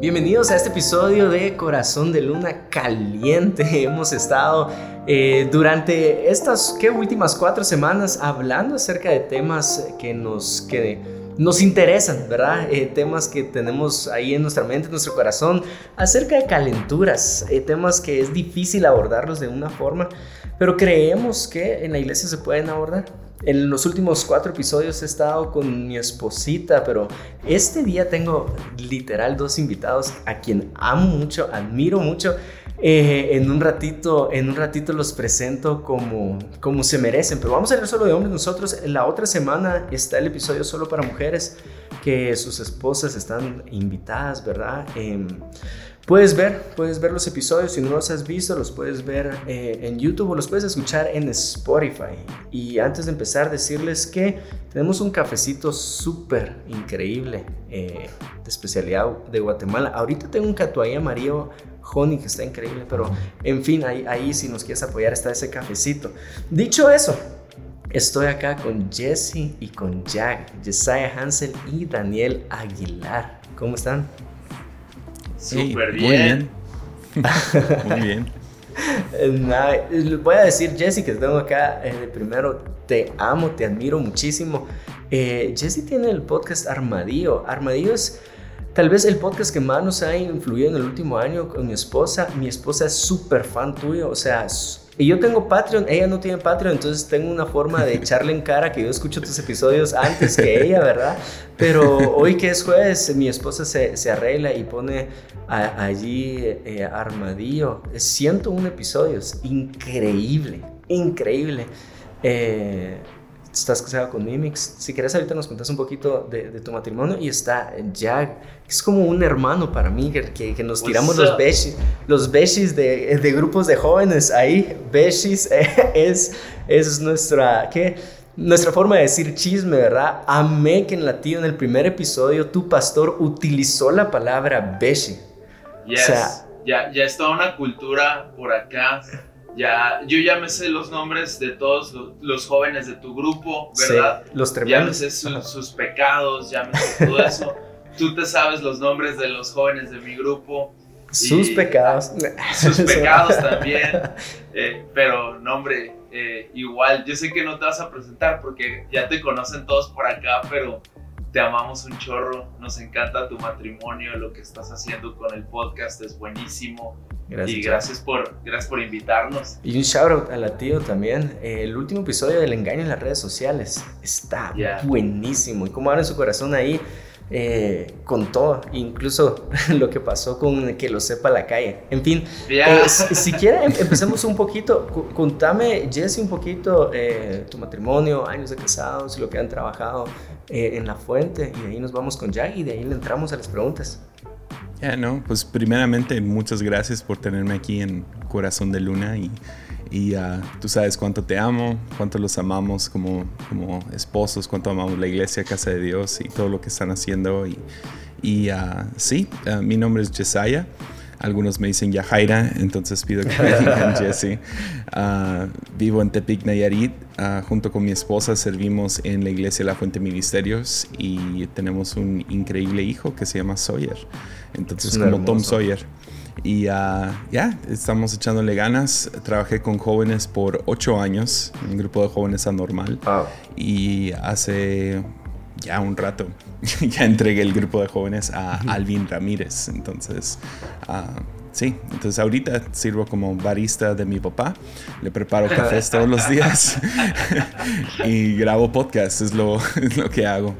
Bienvenidos a este episodio de Corazón de Luna Caliente. Hemos estado eh, durante estas ¿qué, últimas cuatro semanas hablando acerca de temas que nos, que nos interesan, ¿verdad? Eh, temas que tenemos ahí en nuestra mente, en nuestro corazón, acerca de calenturas, eh, temas que es difícil abordarlos de una forma, pero creemos que en la iglesia se pueden abordar. En los últimos cuatro episodios he estado con mi esposita, pero este día tengo literal dos invitados a quien amo mucho, admiro mucho. Eh, en un ratito, en un ratito los presento como, como se merecen, pero vamos a hablar solo de hombres nosotros. La otra semana está el episodio solo para mujeres, que sus esposas están invitadas, ¿verdad? Eh, Puedes ver, puedes ver los episodios, si no los has visto, los puedes ver eh, en YouTube o los puedes escuchar en Spotify. Y antes de empezar, decirles que tenemos un cafecito súper increíble eh, de especialidad de Guatemala. Ahorita tengo un catuay amarillo honey que está increíble, pero en fin, ahí, si nos quieres apoyar está ese cafecito. Dicho eso, Estoy acá con Jesse y con Jack, Jesiah Hansel y Daniel Aguilar. ¿Cómo están? Súper bien. Muy bien. voy a decir, Jesse, que tengo acá eh, primero, te amo, te admiro muchísimo. Eh, Jesse tiene el podcast Armadillo. Armadillo es tal vez el podcast que más nos ha influido en el último año con mi esposa. Mi esposa es súper fan tuyo, o sea, y yo tengo Patreon, ella no tiene Patreon, entonces tengo una forma de echarle en cara que yo escucho tus episodios antes que ella, ¿verdad? Pero hoy que es jueves, mi esposa se, se arregla y pone allí eh, Armadillo. 101 episodios, increíble, increíble. Eh, estás casado con Mimix. Si quieres ahorita nos cuentas un poquito de, tu matrimonio. Y está Jack, que es como un hermano para mí, que, que nos tiramos los beshis, los beshis de, de, grupos de jóvenes ahí. Beshis es, es nuestra, ¿qué? Nuestra forma de decir chisme, ¿verdad? Amé que en latino, en el primer episodio, tu pastor utilizó la palabra beshi. Yes. O sea, ya, ya está una cultura por acá ya, yo ya me sé los nombres de todos los, jóvenes de tu grupo, ¿verdad? Sí, los tremendos. Ya me sé sus pecados, ya me sé todo eso. Tú te sabes los nombres de los jóvenes de mi grupo. Sus pecados. Sus pecados también. Eh, pero, nombre, eh, igual, yo sé que no te vas a presentar porque ya te conocen todos por acá, pero te amamos un chorro, nos encanta tu matrimonio, lo que estás haciendo con el podcast es buenísimo. Gracias, y gracias por, gracias por invitarnos. Y un shout out a la tío también. El último episodio del engaño en las redes sociales está buenísimo. Y cómo abre su corazón ahí eh, con todo, incluso lo que pasó con que lo sepa la calle. En fin, eh, si, quieren, em, empecemos un poquito. Contame, Jesse, un poquito eh, tu matrimonio, años de casados, lo que han trabajado en la fuente. Y de ahí nos vamos con Jack y de ahí le entramos a las preguntas. Ya, no, pues primeramente muchas gracias por tenerme aquí en Corazón de Luna y, y uh, tú sabes cuánto te amo, cuánto los amamos como, como esposos, cuánto amamos la iglesia, Casa de Dios y todo lo que están haciendo. Y, y uh, sí, uh, mi nombre es Jesiah. Algunos me dicen Yajaira, entonces pido que me digan Jesse. vivo en Tepic, Nayarit. junto con mi esposa servimos en la iglesia La Fuente Ministerios y tenemos un increíble hijo que se llama Sawyer. Entonces, como Tom Sawyer. Y ya, estamos echándole ganas. Trabajé con jóvenes por ocho años, un grupo de jóvenes anormal. Y hace ya un rato ya entregué el grupo de jóvenes a Alvin Ramírez. Entonces, sí, entonces ahorita sirvo como barista de mi papá. Le preparo cafés todos los días y grabo podcasts, es lo, lo que hago.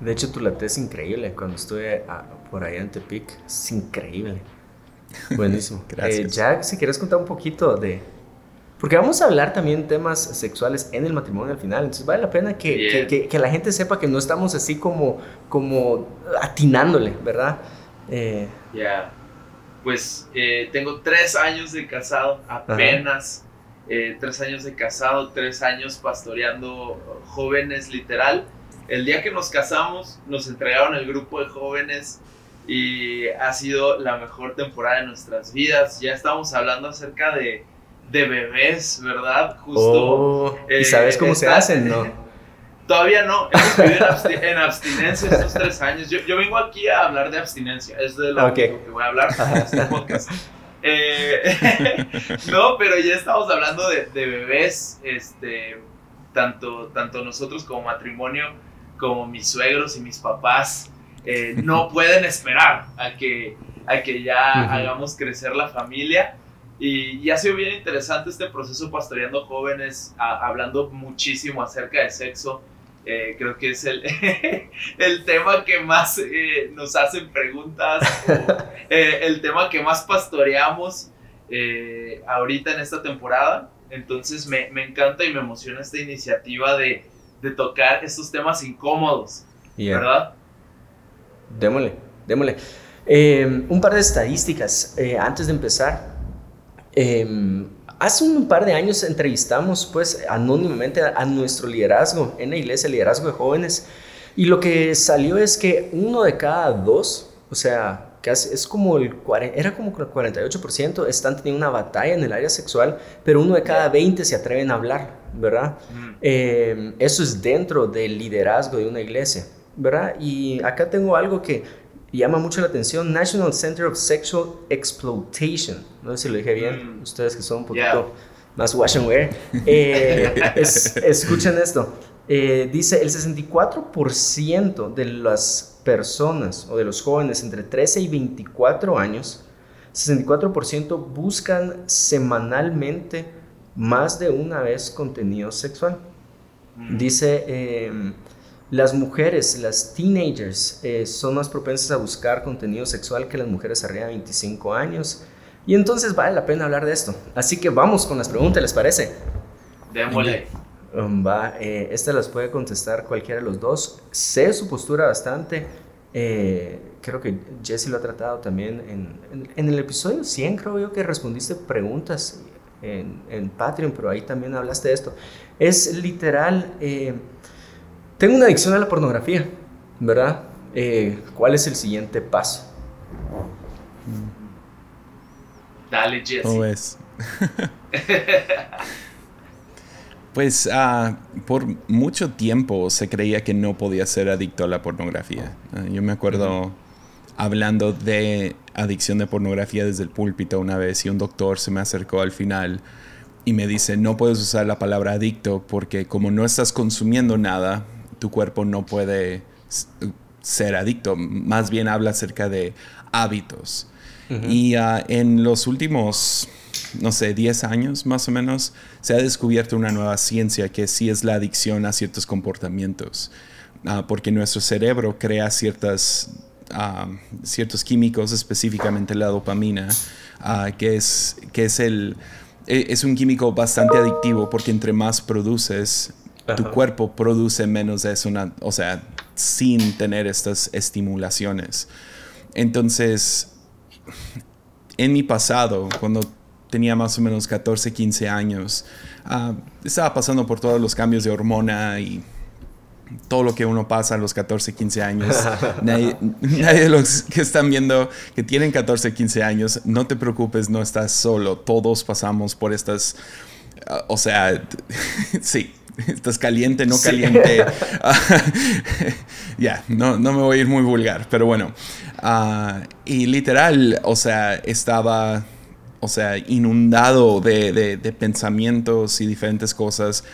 De hecho, tu latte es increíble. Cuando estuve ah, por allá en Tepic, es increíble. Buenísimo. Gracias. Eh, Jack, si quieres contar un poquito de... Porque vamos a hablar también temas sexuales en el matrimonio al final. Entonces vale la pena que, que, la gente sepa que no estamos así como, como atinándole, ¿verdad? Eh, ya. Pues eh, tengo tres años de casado, apenas. tres años de casado, tres años pastoreando jóvenes literal el día que nos casamos, nos entregaron el grupo de jóvenes y ha sido la mejor temporada de nuestras vidas. Ya estamos hablando acerca de, bebés, ¿verdad? Justo. Oh, ¿Y sabes cómo se hacen, no? Todavía no, hemos vivido en, abstinencia estos tres años. Yo, yo, vengo aquí a hablar de abstinencia, es de lo que voy a hablar en este podcast. Eh, no, pero ya estamos hablando de, de, bebés, este, tanto, tanto nosotros como matrimonio, como mis suegros y mis papás, eh, no pueden esperar a que, a que ya hagamos crecer la familia. Y, y, ha sido bien interesante este proceso pastoreando jóvenes, hablando muchísimo acerca de sexo. Eh, creo que es el, el tema que más eh, nos hacen preguntas, eh, el tema que más pastoreamos ahorita en esta temporada. Entonces me, me, encanta y me emociona esta iniciativa de, de tocar estos temas incómodos, ¿verdad? Démosle, démosle. un par de estadísticas antes de empezar. Hace un par de años entrevistamos pues anónimamente a, nuestro liderazgo en la iglesia, liderazgo de jóvenes, y lo que salió es que uno de cada dos, o sea, casi, es como el, era como el 48%, están teniendo una batalla en el área sexual, pero uno de cada 20 se atreven a hablar, ¿verdad? Eh, eso es dentro del liderazgo de una iglesia, ¿verdad? Y acá tengo algo que llama mucho la atención, National Center of Sexual Exploitation. No sé si lo dije bien, mm. ustedes que son un poquito más wash and wear. Eh, escuchen esto. Eh, dice, el 64% de las personas o de los jóvenes entre 13 y 24 años, 64% buscan semanalmente más de una vez contenido sexual. Mm. Dice... Eh, las mujeres, las teenagers, eh, son más propensas a buscar contenido sexual que las mujeres arriba de 25 años. Y entonces vale la pena hablar de esto. Así que vamos con las preguntas, ¿les parece? Démosle. Um, va, eh, esta las puede contestar cualquiera de los dos. Sé su postura bastante. Eh, creo que Jesse lo ha tratado también en, en, el episodio 100, creo yo que respondiste preguntas en, en Patreon, pero ahí también hablaste de esto. Es literal tengo una adicción a la pornografía, ¿verdad? Eh, ¿Cuál es el siguiente paso? Dale, Jesse. ¿Cómo es? pues ah, por mucho tiempo se creía que no podía ser adicto a la pornografía. Ah, yo me acuerdo hablando de adicción de pornografía desde el púlpito una vez y un doctor se me acercó al final y me dice, no puedes usar la palabra adicto porque como no estás consumiendo nada, tu cuerpo no puede ser adicto. Más bien habla acerca de hábitos. Y ah, en los últimos, no sé, 10 años más o menos, se ha descubierto una nueva ciencia que sí es la adicción a ciertos comportamientos. Ah, porque nuestro cerebro crea ciertas, ah, ciertos químicos, específicamente la dopamina, que, es, que es, el, e, es un químico bastante adictivo porque entre más produces, tu cuerpo produce menos de eso, o sea, sin tener estas estimulaciones. Entonces, en mi pasado, cuando tenía más o menos 14, 15 años, ah, estaba pasando por todos los cambios de hormona y todo lo que uno pasa a los 14, 15 años. nadie, nadie, de los que están viendo que tienen 14, 15 años, no te preocupes, no estás solo. Todos pasamos por estas, ah, o sea, sí, estás caliente, no caliente. ya, no, no me voy a ir muy vulgar, pero bueno. Ah, y literal, o sea, estaba, o sea, inundado de, de, pensamientos y diferentes cosas.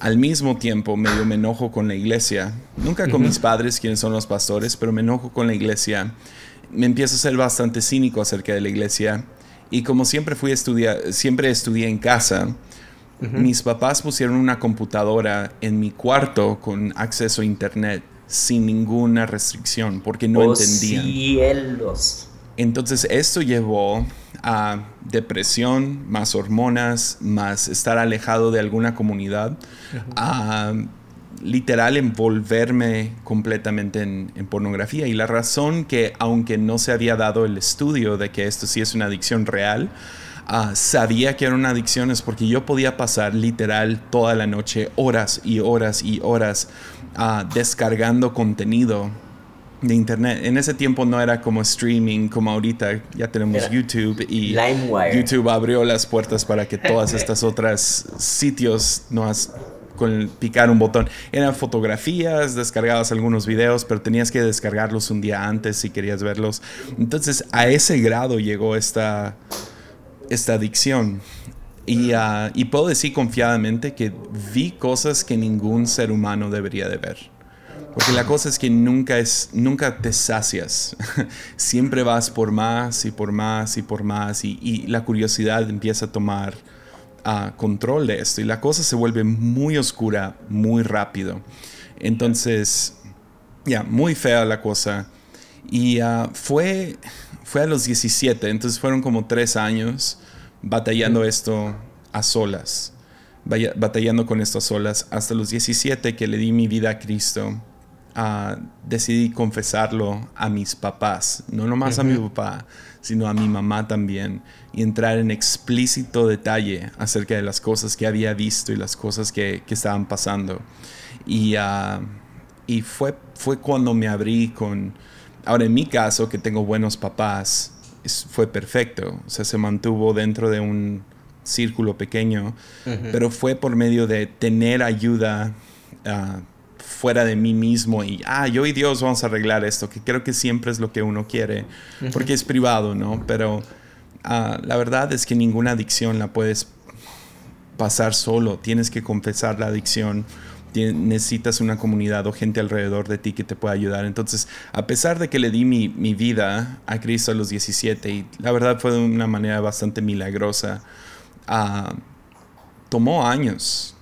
Al mismo tiempo, medio me enojo con la iglesia. Nunca con mis padres, quienes son los pastores, pero me enojo con la iglesia. Me empiezo a ser bastante cínico acerca de la iglesia. Y como siempre fui a estudiar, siempre estudié en casa, mis papás pusieron una computadora en mi cuarto con acceso a internet sin ninguna restricción porque no oh, entendían. Cielos. Entonces esto llevó a depresión, más hormonas, más estar alejado de alguna comunidad, a literal envolverme completamente en, en, pornografía. Y la razón que, aunque no se había dado el estudio de que esto sí es una adicción real, Ah, sabía que era una adicción es porque yo podía pasar literal toda la noche horas y horas y horas ah, descargando contenido de internet. En ese tiempo no era como streaming como ahorita, ya tenemos YouTube y YouTube abrió las puertas para que todas estas otras sitios nos con picar un botón. Eran fotografías, descargabas algunos videos, pero tenías que descargarlos un día antes si querías verlos. Entonces a ese grado llegó esta, esta adicción. Y, ah, y puedo decir confiadamente que vi cosas que ningún ser humano debería de ver. Porque la cosa es que nunca, es, nunca te sacias. Siempre vas por más y por más y por más. Y la curiosidad empieza a tomar control de esto y la cosa se vuelve muy oscura muy rápido. Entonces, ya, muy fea la cosa. Y ah, fue, fue a los 17, entonces fueron como tres años batallando esto a solas, batallando con esto a solas, hasta los 17 que le di mi vida a Cristo. Uh, decidí confesarlo a mis papás, no nomás a mi papá, sino a mi mamá también, y entrar en explícito detalle acerca de las cosas que había visto y las cosas que, que estaban pasando. Y, ah, y fue, fue cuando me abrí con... Ahora, en mi caso, que tengo buenos papás, fue perfecto. O sea, se mantuvo dentro de un círculo pequeño, pero fue por medio de tener ayuda uh, fuera de mí mismo y, ah, yo y Dios vamos a arreglar esto, que creo que siempre es lo que uno quiere, porque es privado, ¿no? Pero ah, la verdad es que ninguna adicción la puedes pasar solo, tienes que confesar la adicción, necesitas una comunidad o gente alrededor de ti que te pueda ayudar. Entonces, a pesar de que le di mi, mi vida a Cristo a los 17, y la verdad fue de una manera bastante milagrosa, ah, tomó años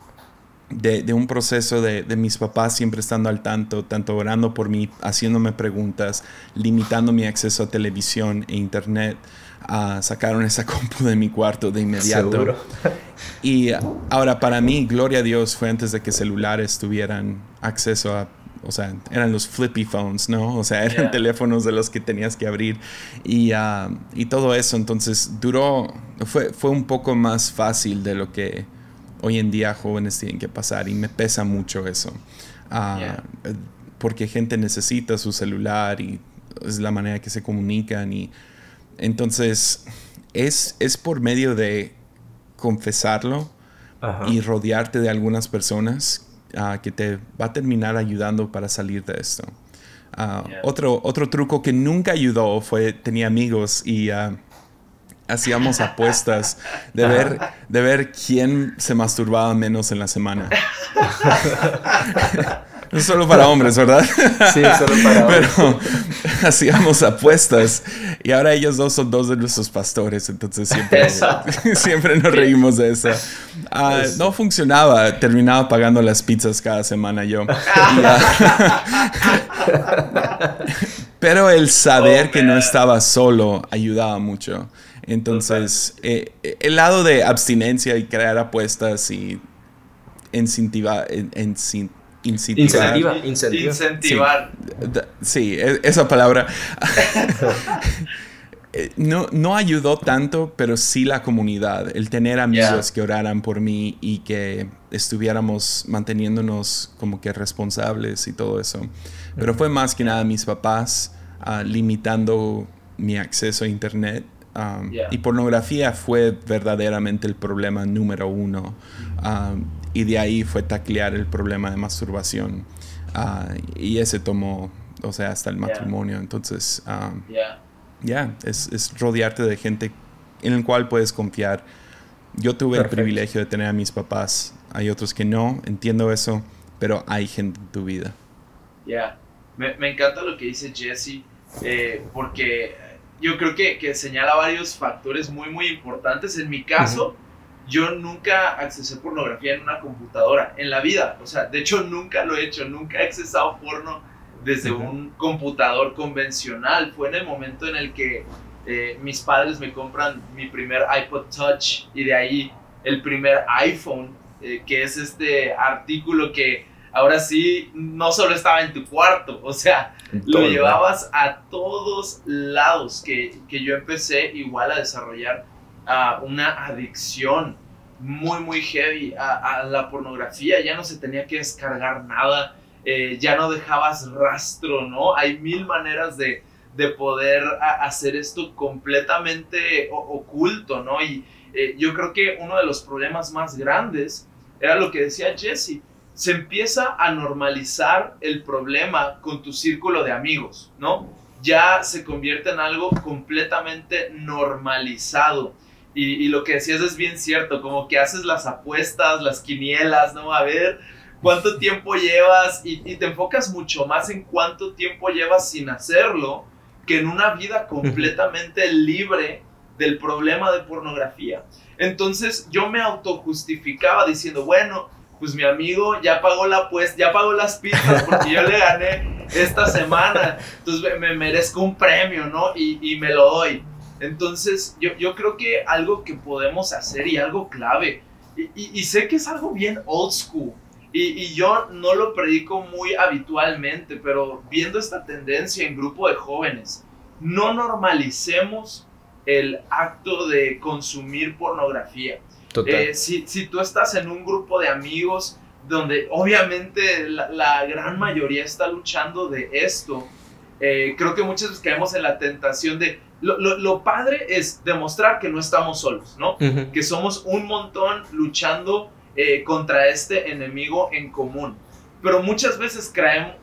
de, un proceso de, mis papás siempre estando al tanto, tanto orando por mí, haciéndome preguntas, limitando mi acceso a televisión e internet. Uh, sacaron esa compu de mi cuarto de inmediato. Y ahora para mí, gloria a Dios, fue antes de que celulares tuvieran acceso a o sea, eran los flippy phones, ¿no? O sea, eran teléfonos de los que tenías que abrir y, ah, y todo eso. Entonces duró, fue, fue un poco más fácil de lo que hoy en día jóvenes tienen que pasar y me pesa mucho eso. Ah, porque gente necesita su celular y es la manera que se comunican y entonces es, es por medio de confesarlo y rodearte de algunas personas ah, que te va a terminar ayudando para salir de esto. Ah, otro, otro truco que nunca ayudó fue, tenía amigos y hacíamos apuestas de ver, de ver quién se masturbaba menos en la semana. No solo para hombres, ¿verdad? Sí, solo para hombres. Pero hacíamos apuestas y ahora ellos dos son dos de nuestros pastores, entonces siempre, siempre nos reímos de eso. Ah, no funcionaba, terminaba pagando las pizzas cada semana yo. pero el saber que no estaba solo ayudaba mucho. Entonces, eh, el lado de abstinencia y crear apuestas y incentivar, incentivar. Incentivar. Sí, e, esa palabra. Eh, no, no ayudó tanto, pero sí la comunidad, el tener amigos que oraran por mí y que estuviéramos manteniéndonos como que responsables y todo eso. Pero fue más que nada mis papás ah, limitando mi acceso a internet Um, y pornografía fue verdaderamente el problema número uno. Um, y de ahí fue taclear el problema de masturbación. Uh, y ese tomó, o sea, hasta el matrimonio. Entonces, um, ya, es, es, rodearte de gente en el cual puedes confiar. Yo tuve el privilegio de tener a mis papás. Hay otros que no, entiendo eso, pero hay gente en tu vida. Ya, me, me, encanta lo que dice Jesse, eh, porque yo creo que, que, señala varios factores muy, muy importantes. En mi caso, yo nunca accesé pornografía en una computadora, en la vida. O sea, de hecho, nunca lo he hecho, nunca he accesado porno desde un computador convencional. Fue en el momento en el que eh, mis padres me compran mi primer iPod Touch y de ahí el primer iPhone, eh, que es este artículo que ahora sí no solo estaba en tu cuarto, o sea, lo llevabas a todos lados, que, que, yo empecé igual a desarrollar uh, una adicción muy, muy heavy a, a, la pornografía, ya no se tenía que descargar nada, eh, ya no dejabas rastro, ¿no? Hay mil maneras de, de poder hacer esto completamente oculto, ¿no? Y eh, yo creo que uno de los problemas más grandes era lo que decía Jesse. Se empieza a normalizar el problema con tu círculo de amigos, ¿no? Ya se convierte en algo completamente normalizado. Y, lo que decías es bien cierto, como que haces las apuestas, las quinielas, ¿no? A ver cuánto tiempo llevas y, y te enfocas mucho más en cuánto tiempo llevas sin hacerlo que en una vida completamente libre del problema de pornografía. Entonces yo me autojustificaba diciendo, bueno, pues mi amigo ya pagó la pues, ya pagó las pizzas porque yo le gané esta semana, entonces me merezco un premio, ¿no? Y, y me lo doy. Entonces yo, yo, creo que algo que podemos hacer y algo clave, y, y, sé que es algo bien old school, y, y, yo no lo predico muy habitualmente, pero viendo esta tendencia en grupo de jóvenes, no normalicemos el acto de consumir pornografía. Eh, si, si, tú estás en un grupo de amigos donde obviamente la, gran mayoría está luchando de esto, eh, creo que muchas veces caemos en la tentación de... Lo, lo, padre es demostrar que no estamos solos, ¿no? Que somos un montón luchando eh, contra este enemigo en común. Pero muchas veces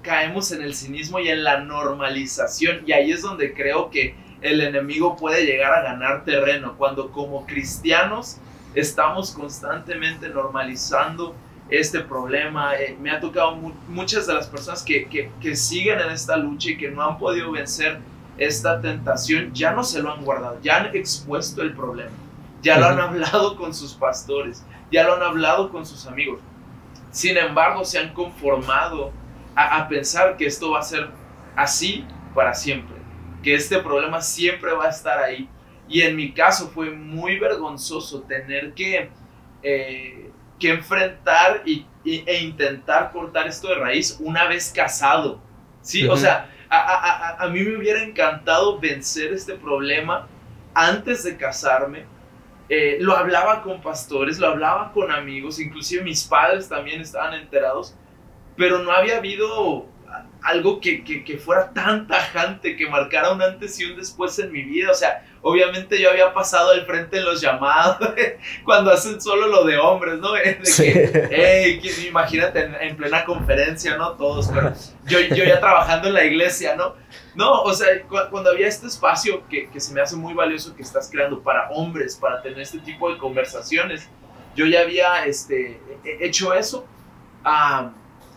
caemos en el cinismo y en la normalización y ahí es donde creo que el enemigo puede llegar a ganar terreno, cuando como cristianos estamos constantemente normalizando este problema. Eh, me ha tocado muchas de las personas que, que, que, siguen en esta lucha y que no han podido vencer esta tentación, ya no se lo han guardado, ya han expuesto el problema, ya lo han hablado con sus pastores, ya lo han hablado con sus amigos. Sin embargo, se han conformado a, a pensar que esto va a ser así para siempre que este problema siempre va a estar ahí. Y en mi caso fue muy vergonzoso tener que, eh, que enfrentar y, e intentar cortar esto de raíz una vez casado. Sí, o sea, a, a, a, mí me hubiera encantado vencer este problema antes de casarme. Eh, lo hablaba con pastores, lo hablaba con amigos, inclusive mis padres también estaban enterados, pero no había habido algo que, que, fuera tan tajante, que marcara un antes y un después en mi vida. O sea, obviamente yo había pasado al frente en los llamados, cuando hacen solo lo de hombres, ¿no? De que, imagínate en, plena conferencia, ¿no? Todos, pero yo, yo ya trabajando en la iglesia, ¿no? No, o sea, cuando había este espacio que, que, se me hace muy valioso que estás creando para hombres, para tener este tipo de conversaciones, yo ya había este, hecho eso. Ah,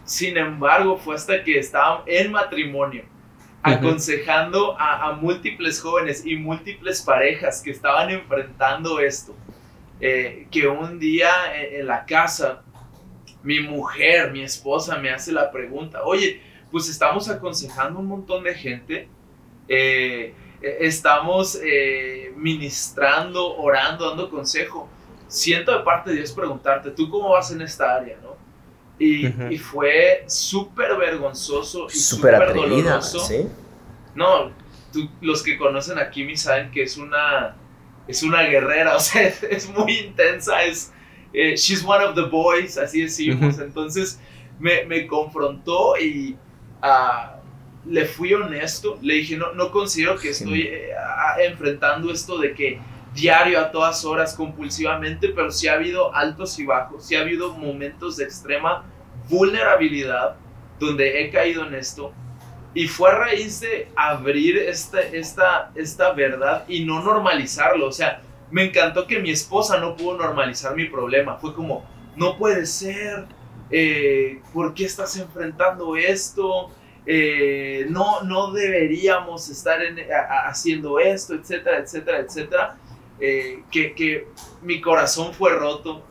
sin embargo, fue hasta que estaba en matrimonio, aconsejando a, múltiples jóvenes y múltiples parejas que estaban enfrentando esto, eh, que un día en, la casa, mi mujer, mi esposa, me hace la pregunta, oye, pues estamos aconsejando un montón de gente, eh, e, estamos eh, ministrando, orando, dando consejo. Siento de parte de Dios preguntarte, ¿tú cómo vas en esta área? ¿no? Y, fue súper vergonzoso y súper doloroso. ¿sí? No, los que conocen a Kimi saben que es una, es una guerrera, o sea, es, muy intensa, es, eh, she's one of the boys, así decimos. Entonces me, me, confrontó y uh, le fui honesto, le dije, no, no considero que estoy eh, enfrentando esto de que diario a todas horas compulsivamente, pero sí ha habido altos y bajos, sí ha habido momentos de extrema vulnerabilidad donde he caído en esto y fue a raíz de abrir esta, esta, esta verdad y no normalizarlo. O sea, me encantó que mi esposa no pudo normalizar mi problema. Fue como, no puede ser, eh, ¿por qué estás enfrentando esto? Eh, no, no deberíamos estar haciendo esto, etcétera, etcétera, etcétera. Eh, que, que mi corazón fue roto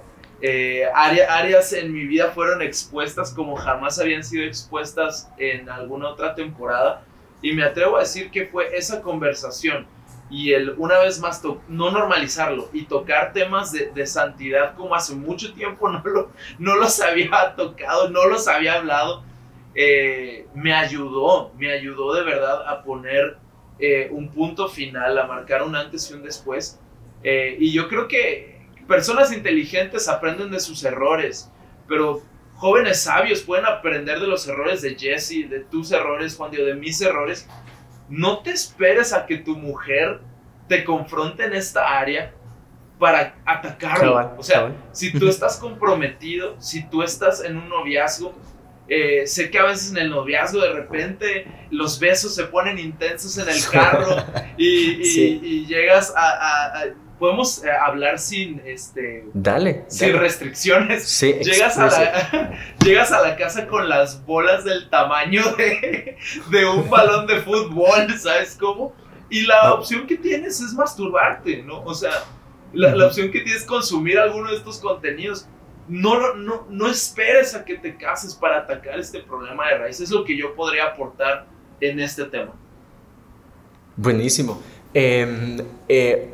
eh, áreas en mi vida fueron expuestas como jamás habían sido expuestas en alguna otra temporada. Y me atrevo a decir que fue esa conversación y el una vez más no normalizarlo y tocar temas de, santidad como hace mucho tiempo no, lo, no los había tocado, no los había hablado, eh, me ayudó, me ayudó de verdad a poner eh, un punto final, a marcar un antes y un después. y yo creo que personas inteligentes aprenden de sus errores, pero jóvenes sabios pueden aprender de los errores de Jesse, de tus errores, Juan Dios, de mis errores. No te esperes a que tu mujer te confronte en esta área, para atacarlo. o sea, si tú estás comprometido, si tú estás en un noviazgo, eh, sé que a veces en el noviazgo de repente los besos se ponen intensos en el carro y, llegas a, podemos eh, hablar sin este dale sin restricciones sí, llegas a la llegas a la casa con las bolas del tamaño de, de un balón de fútbol sabes cómo y la ah. opción que tienes es masturbarte no o sea la, la opción que tienes es consumir alguno de estos contenidos no, no, no esperes a que te cases para atacar este problema de raíz. Es lo que yo podría aportar en este tema. Buenísimo. Em, eh,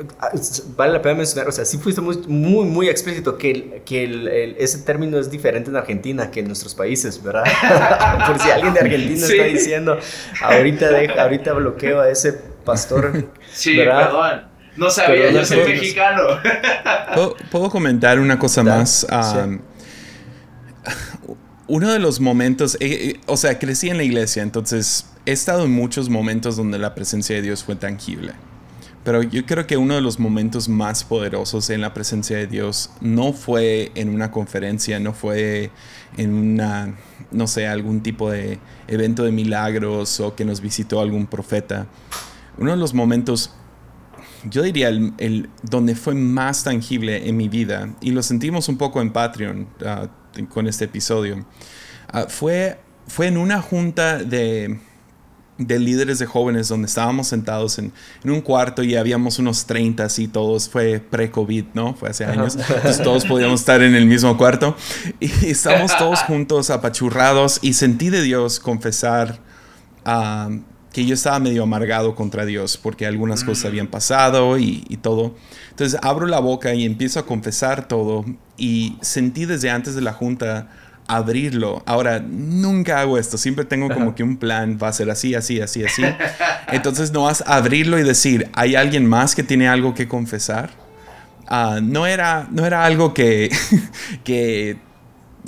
vale la pena mencionar, o sea, sí fuiste muy, muy, muy explícito que, que ese término es diferente en Argentina que en nuestros países, ¿verdad? Por si alguien de Argentina está diciendo, ahorita, ahorita bloqueo a ese pastor. Sí, perdón. No sabía, yo soy mexicano. ¿Puedo, comentar una cosa más? Uno de los momentos, eh, eh, o sea, crecí en la iglesia, entonces he estado en muchos momentos donde la presencia de Dios fue tangible. Pero yo creo que uno de los momentos más poderosos en la presencia de Dios no fue en una conferencia, no fue en una, no sé, algún tipo de evento de milagros o que nos visitó algún profeta. Uno de los momentos yo diría, el, donde fue más tangible en mi vida, y lo sentimos un poco en Patreon ah, con este episodio, ah, fue, fue en una junta de, de, líderes de jóvenes donde estábamos sentados en, en, un cuarto y habíamos unos 30 y todos, fue pre-COVID, ¿no? Fue hace años, entonces todos podíamos estar en el mismo cuarto y estábamos todos juntos apachurrados y sentí de Dios confesar a que yo estaba medio amargado contra Dios porque algunas cosas mm. habían pasado y, todo. Entonces abro la boca y empiezo a confesar todo y sentí desde antes de la junta abrirlo. Ahora, nunca hago esto, siempre tengo como que un plan, va a ser así, así, así, así. Entonces no vas a abrirlo y decir, ¿hay alguien más que tiene algo que confesar? Ah, no, era, no era algo que, que,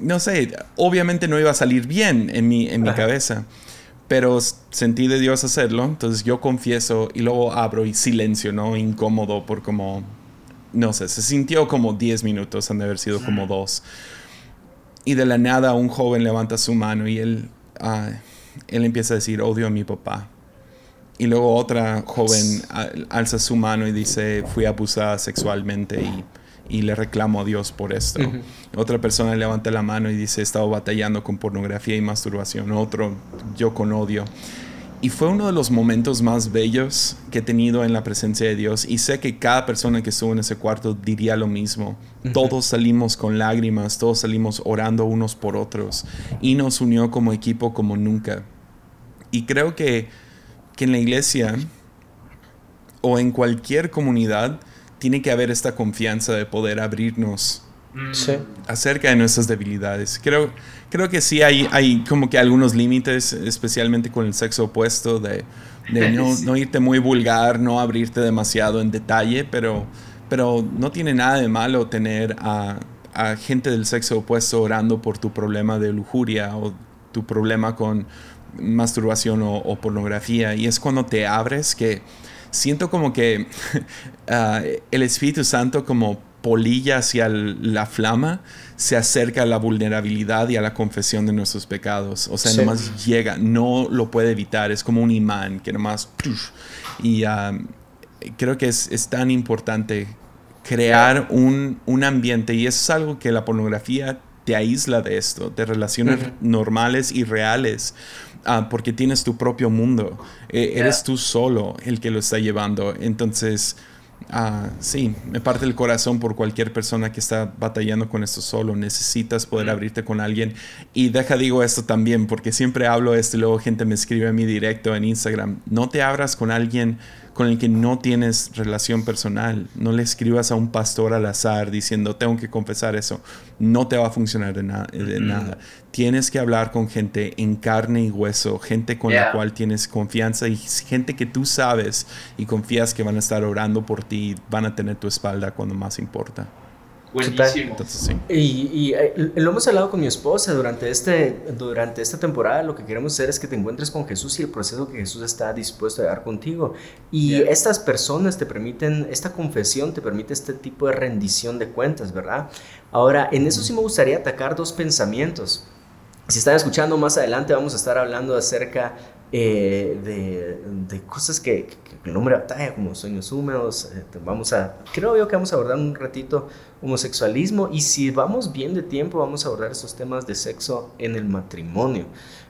no sé, obviamente no iba a salir bien en mi, en mi cabeza pero sentí de Dios hacerlo, entonces yo confieso y luego abro y silencio, ¿no? Incómodo por como, no sé, se sintió como 10 minutos, han de haber sido como dos. Y de la nada un joven levanta su mano y él, ah, él empieza a decir, odio a mi papá. Y luego otra joven alza su mano y dice, fui abusada sexualmente y y le reclamo a Dios por esto. Otra persona levanta la mano y dice, he estado batallando con pornografía y masturbación. Otro, yo con odio. Y fue uno de los momentos más bellos que he tenido en la presencia de Dios. Y sé que cada persona que estuvo en ese cuarto diría lo mismo. Todos salimos con lágrimas, todos salimos orando unos por otros. Y nos unió como equipo como nunca. Y creo que, que en la iglesia o en cualquier comunidad tiene que haber esta confianza de poder abrirnos mm. acerca de nuestras debilidades. Creo, creo que sí hay, hay como que algunos límites, especialmente con el sexo opuesto, de, no, irte muy vulgar, no abrirte demasiado en detalle, pero, pero no tiene nada de malo tener a, gente del sexo opuesto orando por tu problema de lujuria o tu problema con masturbación o pornografía. Y es cuando te abres que siento como que ah, el Espíritu Santo como polilla hacia la flama se acerca a la vulnerabilidad y a la confesión de nuestros pecados. O sea, nomás llega, no lo puede evitar, es como un imán que nomás... Y creo que es, es, tan importante crear un, un, ambiente y eso es algo que la pornografía te aísla de esto, de relaciones normales y reales Ah, porque tienes tu propio mundo. Eh, eres tú solo el que lo está llevando. Entonces, ah, sí, me parte el corazón por cualquier persona que está batallando con esto solo. Necesitas poder mm. abrirte con alguien. Y deja, digo esto también, porque siempre hablo esto y luego gente me escribe a mí directo en Instagram. No te abras con alguien con el que no tienes relación personal. No le escribas a un pastor al azar diciendo, tengo que confesar eso. No te va a funcionar de, nada. Tienes que hablar con gente en carne y hueso, gente con la cual tienes confianza y gente que tú sabes y confías que van a estar orando por ti y van a tener tu espalda cuando más importa. Buenísimo. Y, eh, lo hemos hablado con mi esposa durante, este, durante esta temporada. Lo que queremos hacer es que te encuentres con Jesús y el proceso que Jesús está dispuesto a dar contigo. Y estas personas te permiten, esta confesión te permite este tipo de rendición de cuentas, ¿verdad? Ahora, en eso sí me gustaría atacar dos pensamientos. Si están escuchando más adelante, vamos a estar hablando acerca eh, de, de, cosas que, el hombre batalla, como sueños húmedos. Eh, vamos a, creo yo que vamos a abordar un ratito homosexualismo y si vamos bien de tiempo, vamos a abordar estos temas de sexo en el matrimonio.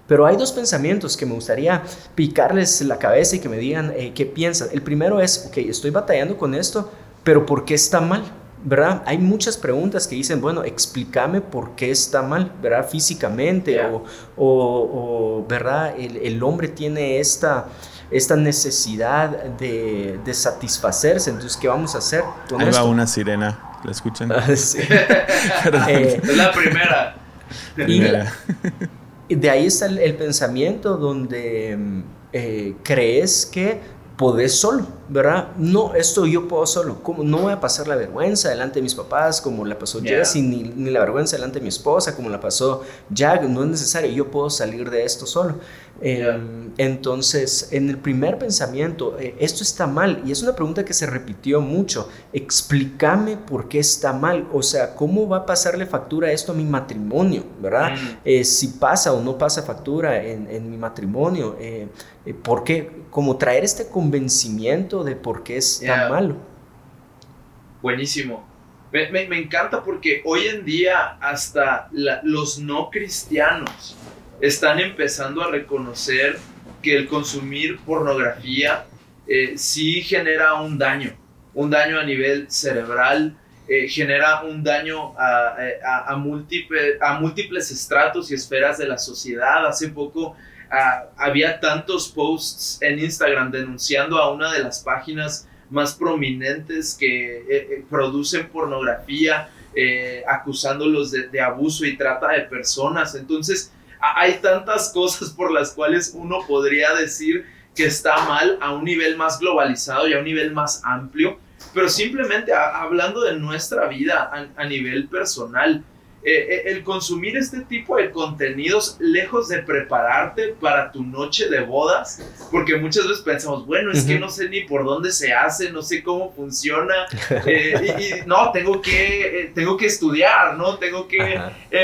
Pero hay dos pensamientos que me gustaría picarles la cabeza y que me digan eh, qué piensan. El primero es, ok, estoy batallando con esto, pero ¿por qué está mal? ¿Verdad? Hay muchas preguntas que dicen, bueno, explícame por qué está mal, ¿verdad? Físicamente o, ¿verdad? El, hombre tiene esta, esta necesidad de, satisfacerse, entonces, ¿qué vamos a hacer? Ahí va una sirena, ¿la escuchan? Ah, eh, es la primera. Y de ahí está el, pensamiento donde eh, crees que podés solo, ¿verdad? No, esto yo puedo solo. ¿Cómo? No voy a pasar la vergüenza delante de mis papás como la pasó Jessie, ni, ni, la vergüenza delante de mi esposa como la pasó Jack. No es necesario, yo puedo salir de esto solo. Em, entonces, en el primer pensamiento, eh, esto está mal, y es una pregunta que se repitió mucho, explícame por qué está mal, o sea, ¿cómo va a pasarle factura esto a mi matrimonio, verdad? Mm. Eh, si pasa o no pasa factura en, mi matrimonio, eh, ¿por qué? Como traer este convencimiento de por qué está malo. Buenísimo. Me, encanta porque hoy en día hasta los no cristianos están empezando a reconocer que el consumir pornografía eh, sí genera un daño, un daño a nivel cerebral, eh, genera un daño a, múltiples estratos y esferas de la sociedad. Hace poco ah, había tantos posts en Instagram denunciando a una de las páginas más prominentes que eh, producen pornografía, acusándolos de, de abuso y trata de personas. Entonces, hay tantas cosas por las cuales uno podría decir que está mal a un nivel más globalizado y a un nivel más amplio, pero simplemente hablando de nuestra vida a nivel personal, eh, eh, el consumir este tipo de contenidos lejos de prepararte para tu noche de bodas, porque muchas veces pensamos, bueno, es que no sé ni por dónde se hace, no sé cómo funciona, eh, y, no, tengo que, tengo que estudiar, ¿no? Tengo que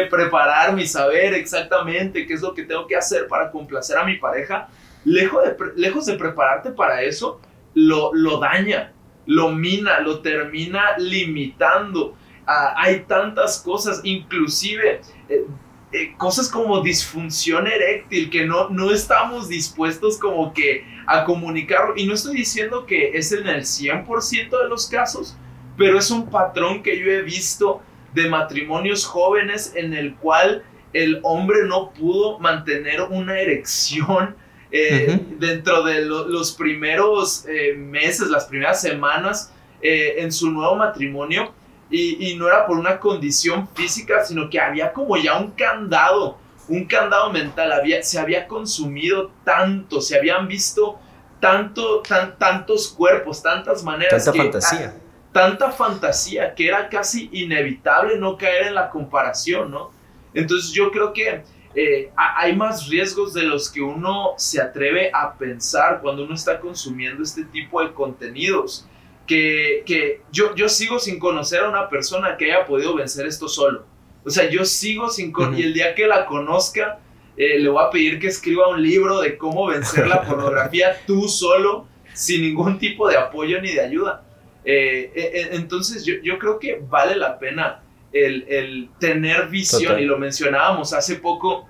preparar mi saber exactamente qué es lo que tengo que hacer para complacer a mi pareja. Lejos de, lejos de prepararte para eso, lo, lo daña, lo mina, lo termina limitando Ah, hay tantas cosas, inclusive eh, eh, cosas como disfunción eréctil que no, no estamos dispuestos como que a comunicarlo. Y no estoy diciendo que es en el 100% de los casos, pero es un patrón que yo he visto de matrimonios jóvenes en el cual el hombre no pudo mantener una erección eh, dentro de los primeros meses, las primeras semanas en su nuevo matrimonio y, no era por una condición física, sino que había como ya un candado, un candado mental, había, se había consumido tanto, se habían visto tanto, tan, tantos cuerpos, tantas maneras. Tanta fantasía. tanta fantasía que era casi inevitable no caer en la comparación, ¿no? Entonces yo creo que eh, hay más riesgos de los que uno se atreve a pensar cuando uno está consumiendo este tipo de contenidos que, yo, yo sigo sin conocer a una persona que haya podido vencer esto solo. O sea, yo sigo sin... Y el día que la conozca, eh, le voy a pedir que escriba un libro de cómo vencer la pornografía tú solo, sin ningún tipo de apoyo ni de ayuda. Eh, eh, entonces yo, yo, creo que vale la pena el, el tener visión, y lo mencionábamos hace poco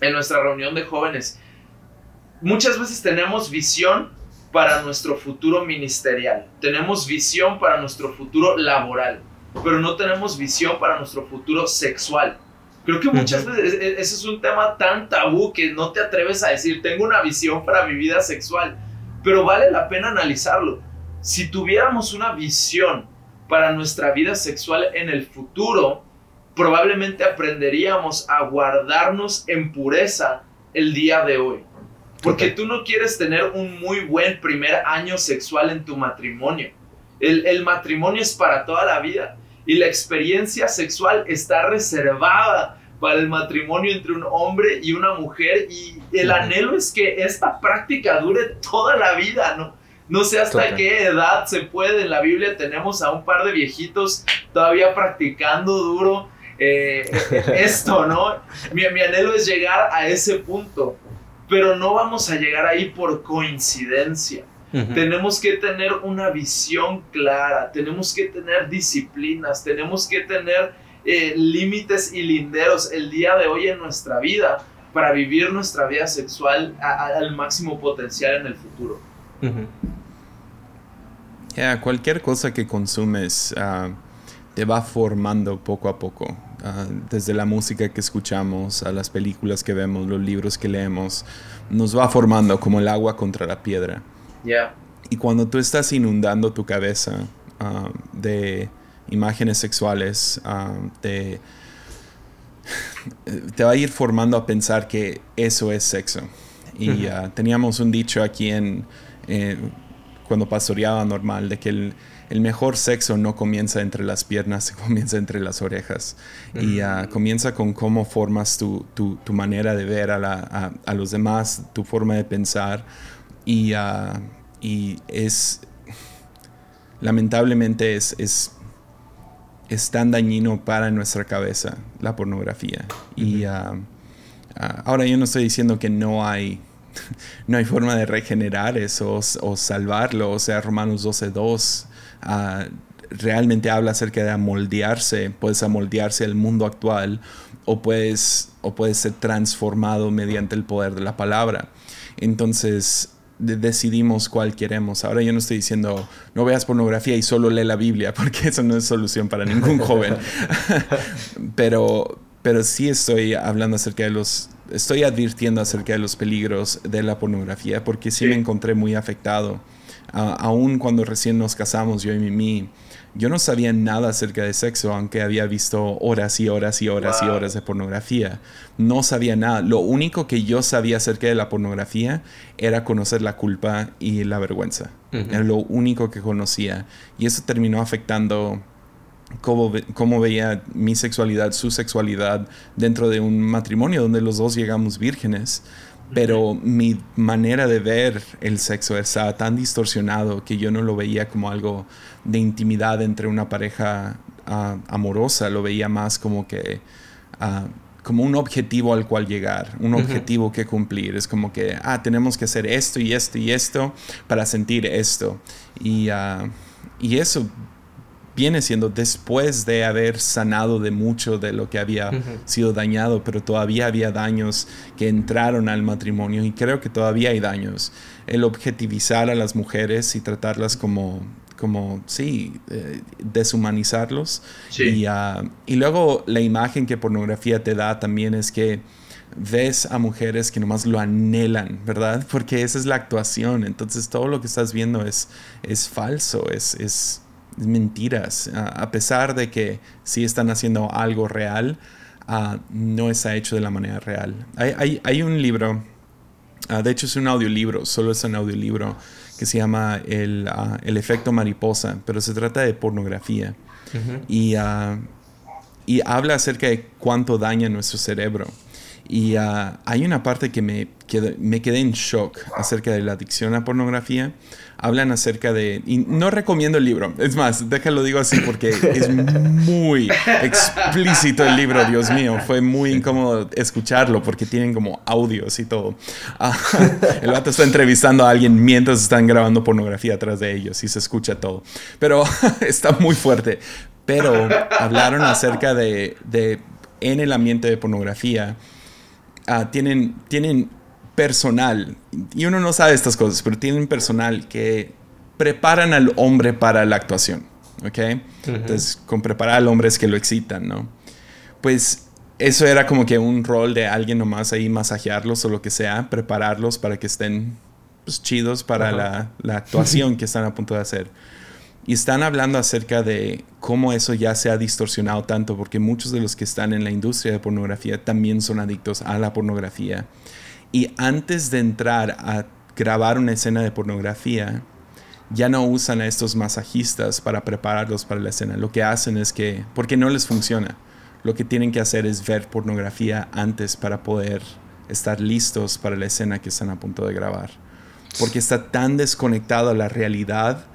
en nuestra reunión de jóvenes. Muchas veces tenemos visión, para nuestro futuro ministerial, tenemos visión para nuestro futuro laboral, pero no tenemos visión para nuestro futuro sexual. Creo que muchas veces e-, ese es un tema tan tabú que no te atreves a decir, tengo una visión para mi vida sexual, pero vale la pena analizarlo. Si tuviéramos una visión para nuestra vida sexual en el futuro, probablemente aprenderíamos a guardarnos en pureza el día de hoy. Porque tú no quieres tener un muy buen primer año sexual en tu matrimonio. El, matrimonio es para toda la vida. y la experiencia sexual está reservada para el matrimonio entre un hombre y una mujer y el anhelo es que esta práctica dure toda la vida, ¿no? No sé hasta qué edad se puede. En la Biblia tenemos a un par de viejitos todavía practicando duro eh, esto, ¿no? Mi, mi anhelo es llegar a ese punto, pero no vamos a llegar ahí por coincidencia. Tenemos que tener una visión clara, tenemos que tener disciplinas, tenemos que tener eh, límites y linderos el día de hoy en nuestra vida para vivir nuestra vida sexual al máximo potencial en el futuro. cualquier cosa que consumes ah, te va formando poco a poco. Ah, desde la música que escuchamos, a las películas que vemos, los libros que leemos, nos va formando como el agua contra la piedra. Y cuando tú estás inundando tu cabeza ah, de imágenes sexuales, ah, te, va a ir formando a pensar que eso es sexo. Y ah, teníamos un dicho aquí en eh, cuando pastoreaba normal de que el, mejor sexo no comienza entre las piernas, comienza entre las orejas. Y comienza con cómo formas tu, manera de ver a, a, los demás, tu forma de pensar. Y y es, lamentablemente es, es, es, tan dañino para nuestra cabeza la pornografía. Y ah, ah, ahora yo no estoy diciendo que no hay, no hay forma de regenerar eso o, salvarlo, o sea, Romanos 12.2 uh, realmente habla acerca de amoldearse, puedes amoldearse al mundo actual o puedes, o puedes ser transformado mediante el poder de la palabra. Entonces, decidimos cuál queremos. Ahora yo no estoy diciendo no veas pornografía y solo lee la Biblia, porque eso no es solución para ningún joven. pero, pero sí estoy hablando acerca de los, estoy advirtiendo acerca de los peligros de la pornografía, porque sí, me encontré muy afectado. Aún cuando recién nos casamos, yo y Mimi, yo no sabía nada acerca de sexo, aunque había visto horas y horas y horas y horas de pornografía. No sabía nada. Lo único que yo sabía acerca de la pornografía era conocer la culpa y la vergüenza. Era lo único que conocía. Y eso terminó afectando cómo, cómo, veía mi sexualidad, su sexualidad dentro de un matrimonio donde los dos llegamos vírgenes pero mi manera de ver el sexo estaba tan distorsionado que yo no lo veía como algo de intimidad entre una pareja ah, amorosa, lo veía más como que ah, como un objetivo al cual llegar, un objetivo que cumplir. Es como que, ah, tenemos que hacer esto y esto y esto para sentir esto. Y, ah, y eso viene siendo después de haber sanado de mucho de lo que había sido dañado, pero todavía había daños que entraron al matrimonio y creo que todavía hay daños. El objetivizar a las mujeres y tratarlas como, como sí, eh, deshumanizarlos. Y, ah, y luego la imagen que pornografía te da también es que ves a mujeres que nomás lo anhelan, ¿verdad? Porque esa es la actuación. Entonces todo lo que estás viendo es, es falso, es, es, mentiras, a pesar de que sí están haciendo algo real, uh, no está hecho de la manera real. Hay, hay, hay un libro, uh, de hecho es un audiolibro, solo es un audiolibro que se llama El, el efecto mariposa, pero se trata de pornografía. y, y habla acerca de cuánto daña nuestro cerebro. Y hay una parte que me, que me quedé en shock acerca de la adicción a pornografía hablan acerca de... Y no recomiendo el libro, es más, déjalo digo así porque es muy explícito el libro, Dios mío, fue muy incómodo escucharlo porque tienen como audios y todo. Ah, el vato está entrevistando a alguien mientras están grabando pornografía atrás de ellos y se escucha todo, pero está muy fuerte. Pero hablaron acerca de, de en el ambiente de pornografía, uh, tienen, tienen personal, y uno no sabe estas cosas, pero tienen personal que preparan al hombre para la actuación, ¿ok? Entonces, con preparar al hombre es que lo excitan, ¿no? Pues eso era como que un rol de alguien nomás ahí masajearlos o lo que sea, prepararlos para que estén pues, chidos para la, la, actuación que están a punto de hacer. Y están hablando acerca de cómo eso ya se ha distorsionado tanto, porque muchos de los que están en la industria de pornografía también son adictos a la pornografía. Y antes de entrar a grabar una escena de pornografía, ya no usan a estos masajistas para prepararlos para la escena. Lo que hacen es que, porque no les funciona, lo que tienen que hacer es ver pornografía antes para poder estar listos para la escena que están a punto de grabar. Porque está tan desconectado a la realidad.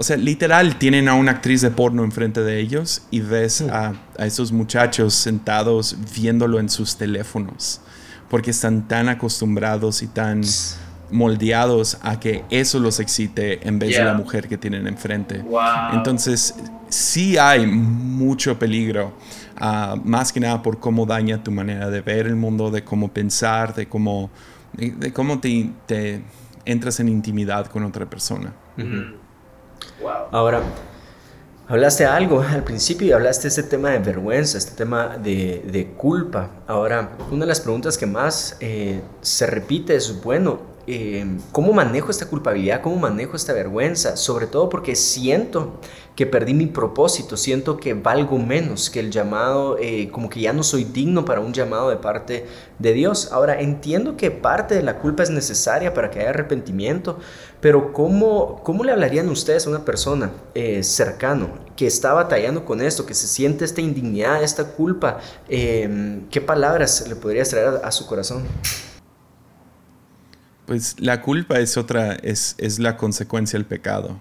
O sea, literal, tienen a una actriz de porno enfrente de ellos y ves a, a esos muchachos sentados viéndolo en sus teléfonos. Porque están tan acostumbrados y tan moldeados a que eso los excite en vez de la mujer que tienen enfrente. Entonces, sí hay mucho peligro, ah, más que nada por cómo daña tu manera de ver el mundo, de cómo pensar, de cómo, de, cómo te, te, entras en intimidad con otra persona. Ahora, Hablaste algo al principio y hablaste este tema de vergüenza, este tema de, de culpa. Ahora, una de las preguntas que más eh, se repite es, bueno, eh, ¿cómo manejo esta culpabilidad? ¿Cómo manejo esta vergüenza? Sobre todo porque siento que perdí mi propósito, siento que valgo menos, que el llamado, eh, como que ya no soy digno para un llamado de parte de Dios. Ahora, entiendo que parte de la culpa es necesaria para que haya arrepentimiento, pero ¿cómo, cómo le hablarían ustedes a una persona eh, cercano que está batallando con esto, que se siente esta indignidad, esta culpa? ¿Qué palabras le podrías traer a su corazón? Pues la culpa es otra, es, es la consecuencia del pecado.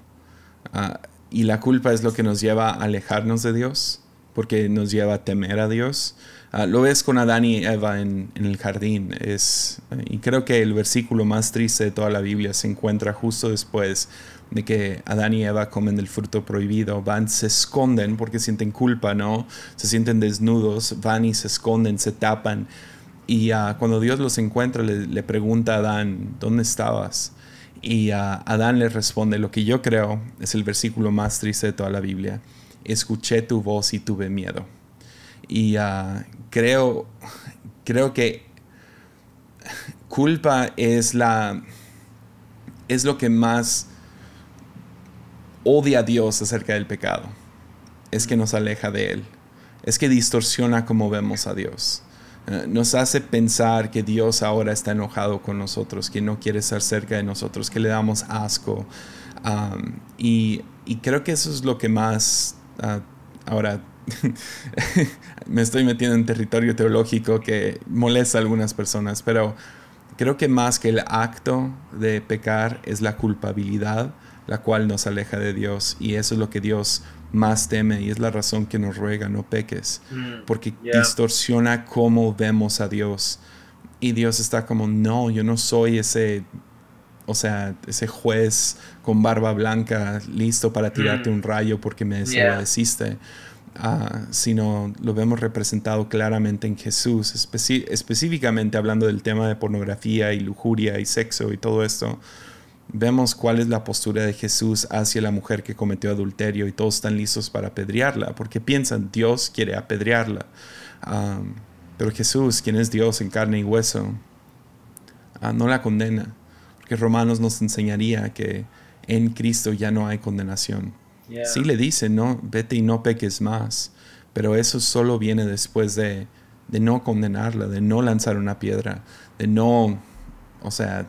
Ah, y la culpa es lo que nos lleva a alejarnos de Dios, porque nos lleva a temer a Dios. Ah, lo ves con Adán y Eva en, el jardín. Es, y creo que el versículo más triste de toda la Biblia se encuentra justo después de que Adán y Eva comen del fruto prohibido. Van, se esconden porque sienten culpa, ¿no? Se sienten desnudos, van y se esconden, se tapan y cuando Dios los encuentra, le, pregunta a Adán, ¿dónde estabas? Y uh, Adán le responde, lo que yo creo es el versículo más triste de toda la Biblia. Escuché tu voz y tuve miedo. Y uh, creo, creo que culpa es la es lo que más odia a Dios acerca del pecado. Es que nos aleja de Él. Es que distorsiona cómo vemos a Dios. Eh, nos hace pensar que Dios ahora está enojado con nosotros, que no quiere estar cerca de nosotros, que le damos asco. y, creo que eso es lo que más, ah, ahora me estoy metiendo en territorio teológico que molesta a algunas personas, pero creo que más que el acto de pecar es la culpabilidad, la cual nos aleja de Dios. Y eso es lo que Dios más teme y es la razón que nos ruega no peques, mm, porque distorsiona cómo vemos a Dios. Y Dios está como, no, yo no soy ese, o sea, ese juez con barba blanca listo para tirarte mm. un rayo porque me desobedeciste. Ah, sino lo vemos representado claramente en Jesús, específicamente hablando del tema de pornografía y lujuria y sexo y todo esto vemos cuál es la postura de Jesús hacia la mujer que cometió adulterio y todos están listos para apedrearla, porque piensan, Dios quiere apedrearla. pero Jesús, quien es Dios en carne y hueso, ah, no la condena, porque Romanos nos enseñaría que en Cristo ya no hay condenación. Sí le dice, no, vete y no peques más, pero eso solo viene después de, de no condenarla, de no lanzar una piedra, de no, o sea,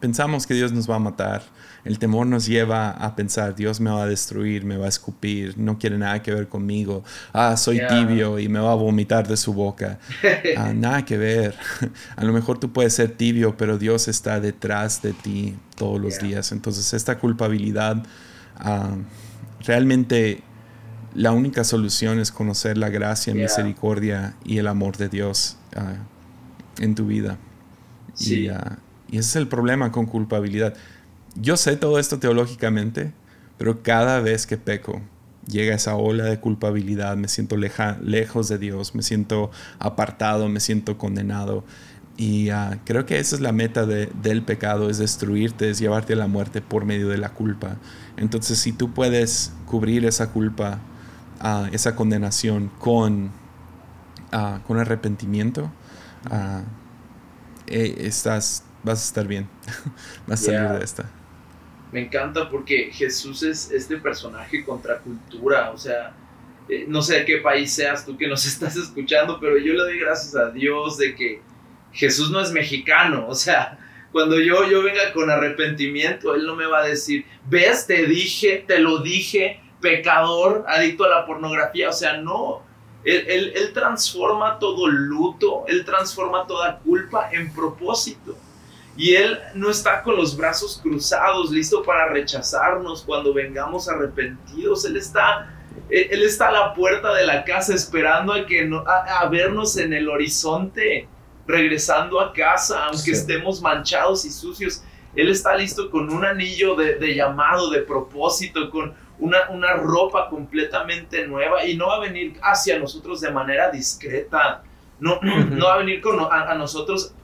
pensamos que Dios nos va a matar. El temor nos lleva a pensar, Dios me va a destruir, me va a escupir, no quiere nada que ver conmigo. Ah, soy tibio y me va a vomitar de su boca. Ah, nada que ver. A lo mejor tú puedes ser tibio, pero Dios está detrás de ti todos los días. Entonces esta culpabilidad, ah, realmente la única solución es conocer la gracia, misericordia y el amor de Dios ah, en tu vida. Sí. Y ese es el problema con culpabilidad. Yo sé todo esto teológicamente, pero cada vez que peco, llega esa ola de culpabilidad, me siento lejos de Dios, me siento apartado, me siento condenado. Y ah, creo que esa es la meta del pecado, es destruirte, es llevarte a la muerte por medio de la culpa. Entonces, si tú puedes cubrir esa culpa, uh, esa condenación con, uh, con arrepentimiento, eh, estás vas a estar bien, vas a salir de esta. Me encanta porque Jesús es este personaje contra cultura, o sea, eh, no sé de qué país seas tú que nos estás escuchando, pero yo le doy gracias a Dios de que Jesús no es mexicano, o sea, cuando yo, yo venga con arrepentimiento, Él no me va a decir, ves, te dije, te lo dije, pecador, adicto a la pornografía. O sea, no. Él, él, transforma todo luto, Él transforma toda culpa en propósito. Y Él no está con los brazos cruzados, listo para rechazarnos cuando vengamos arrepentidos. Él está, él, está a la puerta de la casa esperando a, que a, vernos en el horizonte, regresando a casa, aunque estemos manchados y sucios. Él está listo con un anillo de, de llamado, de propósito, con una, una ropa completamente nueva y no va a venir hacia nosotros de manera discreta. No, no va a venir con, a, nosotros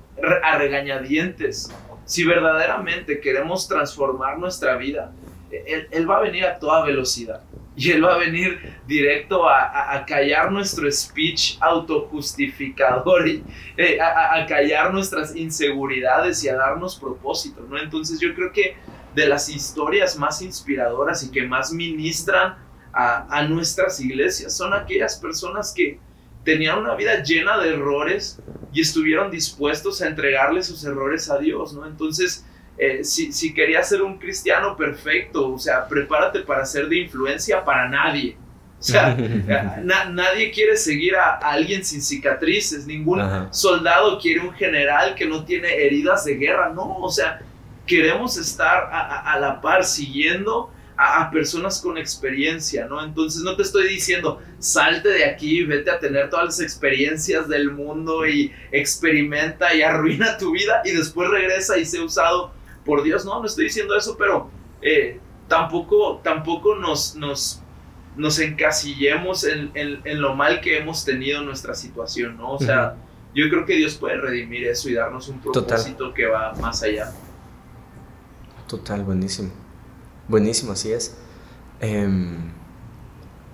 a regañadientes. Si verdaderamente queremos transformar nuestra vida, él, él, va a venir a toda velocidad. Y Él va a venir directo a, a, callar nuestro speech autojustificador y eh, a, a, callar nuestras inseguridades y a darnos propósito, ¿no? Entonces yo creo que de las historias más inspiradoras y que más ministran a, nuestras iglesias. Son aquellas personas que tenían una vida llena de errores y estuvieron dispuestos a entregarle sus errores a Dios, ¿no? Entonces, eh, si, si querías ser un cristiano perfecto, o sea, prepárate para ser de influencia para nadie. O sea, nadie quiere seguir a, alguien sin cicatrices, ningún soldado quiere un general que no tiene heridas de guerra, no, o sea, queremos estar a, la par siguiendo a, personas con experiencia, ¿no? Entonces no te estoy diciendo, salte de aquí, vete a tener todas las experiencias del mundo y experimenta y arruina tu vida y después regresa y sea usado por Dios. No, no estoy diciendo eso, pero eh, tampoco, tampoco nos, nos, nos encasillemos en, lo mal que hemos tenido nuestra situación, ¿no? O sea, yo creo que Dios puede redimir eso y darnos un propósito que va más allá. Total, buenísimo. Buenísimo, así es. Em,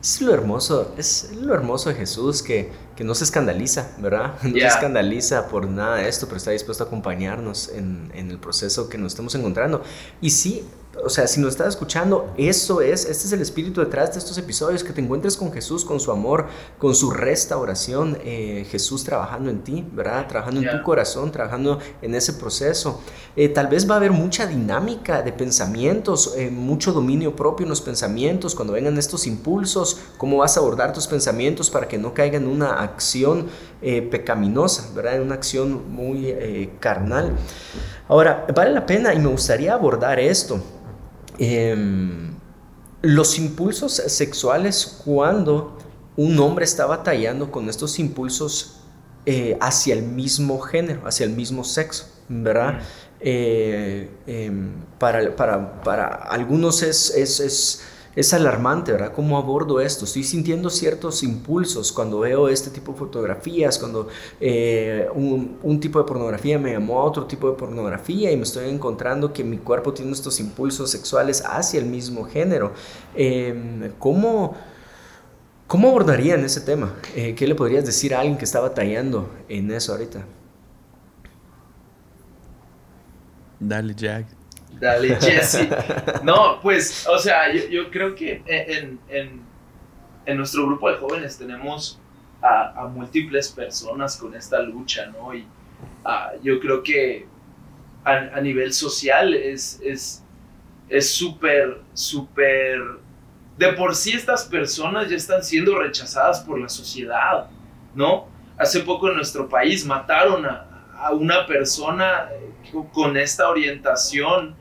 es lo hermoso, es lo hermoso de Jesús que, que no se escandaliza, ¿verdad? No se escandaliza por nada de esto, pero está dispuesto a acompañarnos en, en, el proceso que nos estamos encontrando. Y sí, o sea, si nos estás escuchando, eso es, este es el espíritu detrás de estos episodios, que te encuentres con Jesús, con su amor, con su restauración, eh, Jesús trabajando en ti, ¿verdad? Trabajando en tu corazón, trabajando en ese proceso. Eh, tal vez va a haber mucha dinámica de pensamientos, eh, mucho dominio propio en los pensamientos, cuando vengan estos impulsos, cómo vas a abordar tus pensamientos para que no caigan en una acción pecaminosa, ¿verdad? En una acción muy carnal. Ahora, vale la pena y me gustaría abordar esto Em, los impulsos sexuales cuando un hombre está batallando con estos impulsos eh, hacia el mismo género, hacia el mismo sexo, ¿verdad? Mm. Eh, em, para, para, para, algunos es, es, es es alarmante, ¿verdad? ¿Cómo abordo esto? Estoy sintiendo ciertos impulsos cuando veo este tipo de fotografías, cuando eh, un, tipo de pornografía me llamó a otro tipo de pornografía y me estoy encontrando que mi cuerpo tiene estos impulsos sexuales hacia el mismo género. Em, ¿Cómo... ¿Cómo abordarían ese tema? Eh, ¿Qué le podrías decir a alguien que está batallando en eso ahorita? Dale, Jack. Dale, Jesse. No, pues, o sea, yo, creo que en, en, nuestro grupo de jóvenes tenemos a, múltiples personas con esta lucha, ¿no? Y ah, yo creo que a, nivel social es es súper, súper... De por sí estas personas ya están siendo rechazadas por la sociedad, ¿no? Hace poco en nuestro país mataron a, a una persona con esta orientación,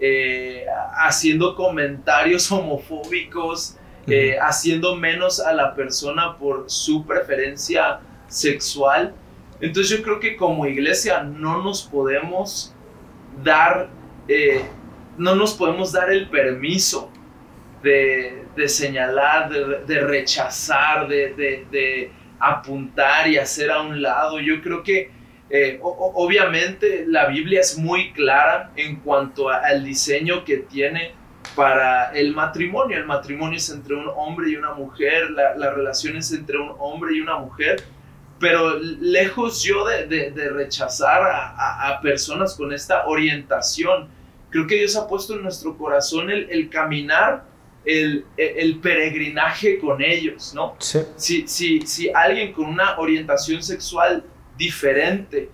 eh, haciendo comentarios homofóbicos, eh, haciendo menos a la persona por su preferencia sexual. Entonces yo creo que como iglesia no nos podemos dar, eh, no nos podemos dar el permiso de, señalar, de, rechazar, de, de apuntar y hacer a un lado. Yo creo que eh, obviamente la Biblia es muy clara en cuanto al diseño que tiene para el matrimonio. El matrimonio es entre un hombre y una mujer, la, relación es entre un hombre y una mujer, pero lejos yo de, rechazar a, personas con esta orientación, creo que Dios ha puesto en nuestro corazón el, caminar, el, el, peregrinaje con ellos, ¿no? Si, si, si alguien con una orientación sexual diferente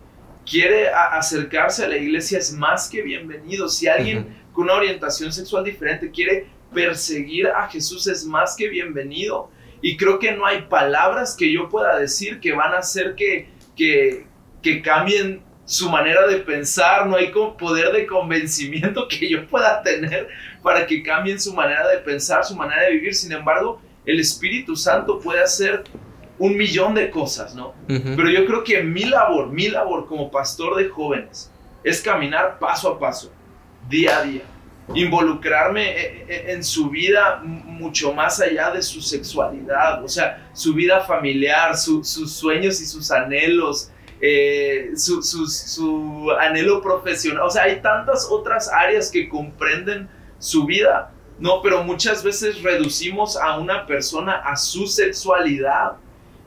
quiere acercarse a la iglesia es más que bienvenido. Si alguien con una orientación sexual diferente quiere perseguir a Jesús es más que bienvenido. Y creo que no hay palabras que yo pueda decir que van a hacer que, que, que cambien su manera de pensar, no hay poder de convencimiento que yo pueda tener para que cambien su manera de pensar, su manera de vivir. Sin embargo, el Espíritu Santo puede hacer un millón de cosas, ¿no? Pero yo creo que mi labor, mi labor como pastor de jóvenes es caminar paso a paso, día a día, involucrarme e, e, en su vida mucho más allá de su sexualidad, o sea, su vida familiar, sus sueños y sus anhelos, eh, su, su, anhelo profesional, o sea, hay tantas otras áreas que comprenden su vida, ¿no? Pero muchas veces reducimos a una persona a su sexualidad.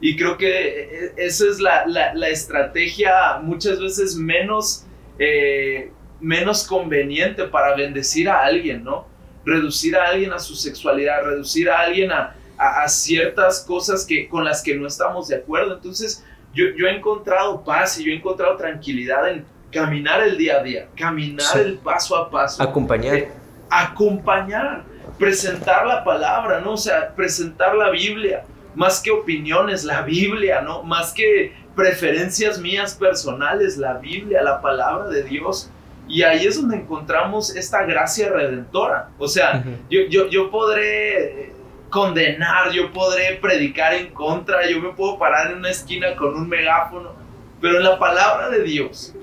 Y creo que eh, esa es la, la, estrategia muchas veces menos, eh, menos conveniente para bendecir a alguien, ¿no? Reducir a alguien a su sexualidad, reducir a alguien a, a, ciertas cosas que, con las que no estamos de acuerdo. Entonces, yo, yo, he encontrado paz y yo he encontrado tranquilidad en caminar el día a día, caminar el paso a paso. Acompañar. Eh, acompañar, presentar la palabra, ¿no? O sea, presentar la Biblia, más que opiniones, la Biblia, ¿no? Más que preferencias mías personales, la Biblia, la palabra de Dios. Y ahí es donde encontramos esta gracia redentora. O sea, yo, yo, yo podré condenar, yo podré predicar en contra, yo me puedo parar en una esquina con un megáfono, pero en la palabra de Dios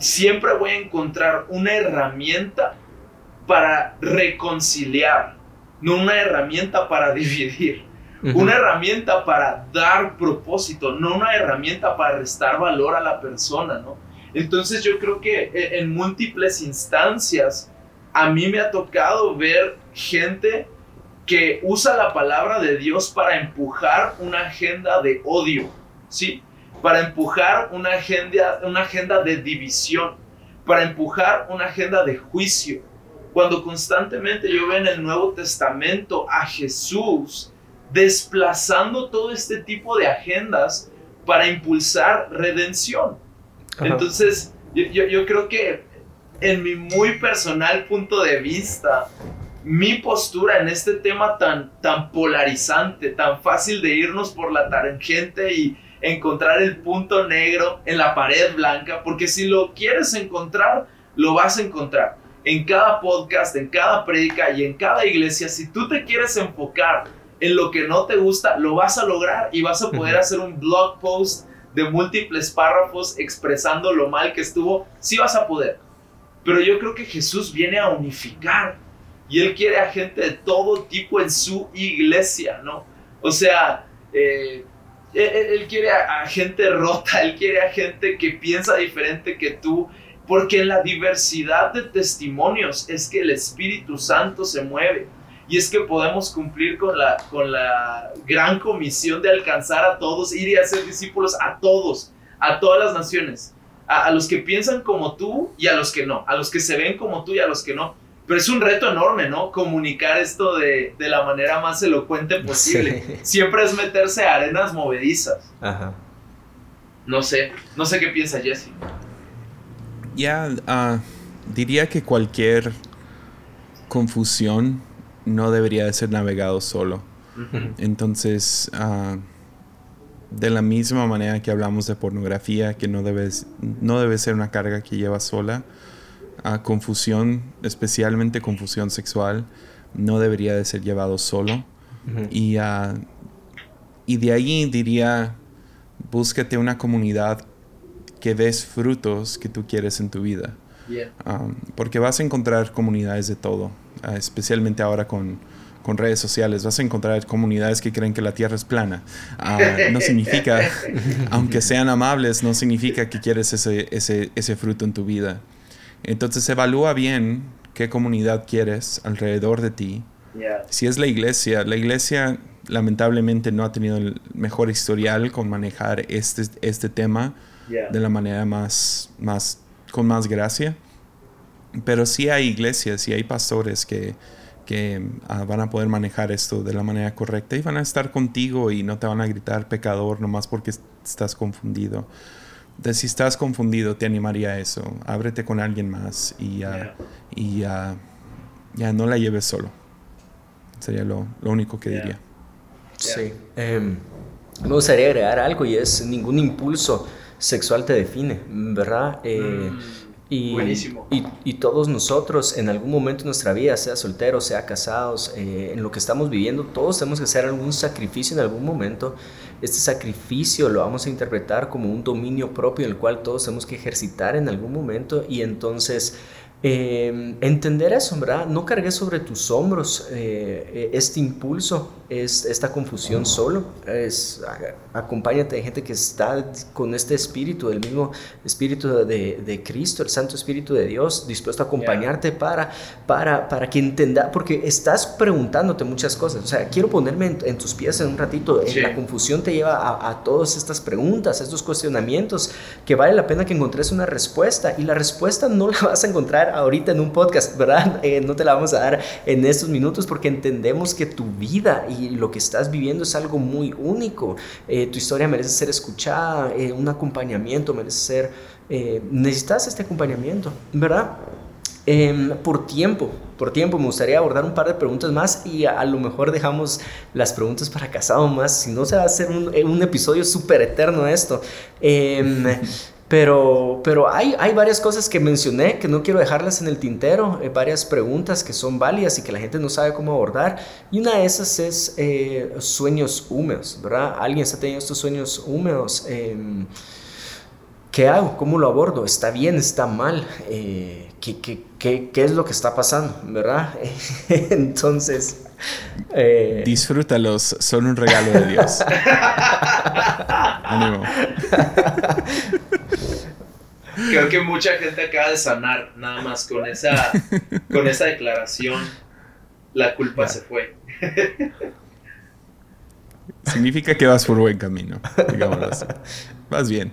siempre voy a encontrar una herramienta para reconciliar, no una herramienta para dividir, una herramienta para dar propósito, no una herramienta para restar valor a la persona, ¿no? Entonces yo creo que e, en múltiples instancias a mí me ha tocado ver gente que usa la palabra de Dios para empujar una agenda de odio, ¿sí? Para empujar una agenda, una agenda de división, para empujar una agenda de juicio, cuando constantemente yo veo en el Nuevo Testamento a Jesús desplazando todo este tipo de agendas para impulsar redención. Entonces, yo, yo, creo que en mi muy personal punto de vista, mi postura en este tema tan, tan polarizante, tan fácil de irnos por la tangente y encontrar el punto negro en la pared blanca, porque si lo quieres encontrar, lo vas a encontrar en cada podcast, en cada predica y en cada iglesia, si tú te quieres enfocar en lo que no te gusta, lo vas a lograr y vas a poder hacer un blog post de múltiples párrafos expresando lo mal que estuvo, sí vas a poder. Pero yo creo que Jesús viene a unificar y Él quiere a gente de todo tipo en su iglesia, ¿no? O sea, eh, él, quiere a gente rota, Él quiere a gente que piensa diferente que tú, porque en la diversidad de testimonios es que el Espíritu Santo se mueve. Y es que podemos cumplir con la, con la gran comisión de alcanzar a todos, ir y hacer discípulos a todos, a todas las naciones, a, los que piensan como tú y a los que no, a los que se ven como tú y a los que no. Pero es un reto enorme, ¿no? Comunicar esto de, de la manera más elocuente posible. Siempre es meterse a arenas movedizas. Ajá. No sé, no sé qué piensa Jesse. Ya, ah, diría que cualquier confusión no debería de ser navegado solo. Entonces, uh, de la misma manera que hablamos de pornografía, que no, debes, no debe ser una carga que lleva sola, a confusión, especialmente confusión sexual, no debería de ser llevado solo. y, uh, y de ahí diría, búscate una comunidad que des frutos que tú quieres en tu vida. Um, porque vas a encontrar comunidades de todo, uh, especialmente ahora con, con, redes sociales. Vas a encontrar comunidades que creen que la tierra es plana. Uh, no significa, aunque sean amables, no significa que quieres ese, ese, ese fruto en tu vida. Entonces evalúa bien qué comunidad quieres alrededor de ti. Si es la iglesia, la iglesia lamentablemente no ha tenido el mejor historial con manejar este, este tema de la manera más, más, con más gracia. Pero sí hay iglesias y hay pastores que, que ah, van a poder manejar esto de la manera correcta y van a estar contigo y no te van a gritar pecador nomás porque estás confundido. de si estás confundido, te animaría a eso. Ábrete con alguien más y, y ya no la lleves solo. Sería lo, único que diría. Sí. Em, me gustaría agregar algo y es ningún impulso sexual te define, ¿verdad? Eh, mm. Y, Buenísimo. Y, todos nosotros en algún momento de nuestra vida, sea solteros, sea casados, eh, en lo que estamos viviendo, todos tenemos que hacer algún sacrificio en algún momento. Este sacrificio lo vamos a interpretar como un dominio propio en el cual todos tenemos que ejercitar en algún momento y entonces eh, entender eso, ¿verdad? No cargues sobre tus hombros eh, este impulso, es, esta confusión solo. Es, acompáñate de gente que está con este espíritu, el mismo espíritu de, de Cristo, el Santo Espíritu de Dios, dispuesto a acompañarte para, para, para que entienda, porque estás preguntándote muchas cosas. O sea, quiero ponerme en, tus pies en un ratito. Eh, la confusión te lleva a, a todas estas preguntas, a estos cuestionamientos, que vale la pena que encontres una respuesta y la respuesta no la vas a encontrar ahorita en un podcast, ¿verdad? Eh, no te la vamos a dar en estos minutos porque entendemos que tu vida y lo que estás viviendo es algo muy único. Eh, tu historia merece ser escuchada, eh, un acompañamiento merece ser... necesitas este acompañamiento, ¿verdad? Em, por tiempo, por tiempo, me gustaría abordar un par de preguntas más y a, lo mejor dejamos las preguntas para casado más, si no se va a hacer un, un episodio súper eterno esto. Em, pero, pero hay, hay varias cosas que mencioné que no quiero dejarlas en el tintero, eh, varias preguntas que son válidas y que la gente no sabe cómo abordar. Y una de esas es eh, sueños húmedos, ¿verdad? Alguien está teniendo estos sueños húmedos. Em, ¿Qué hago? ¿Cómo lo abordo? ¿Está bien? ¿Está mal? Eh, ¿qué, qué, qué, qué, es lo que está pasando? ¿Verdad? Entonces... Eh... Disfrútalos, son un regalo de Dios. Ánimo. Creo que mucha gente acaba de sanar nada más con esa, con esa declaración. La culpa se fue. Significa que vas por buen camino, digamos Vas bien.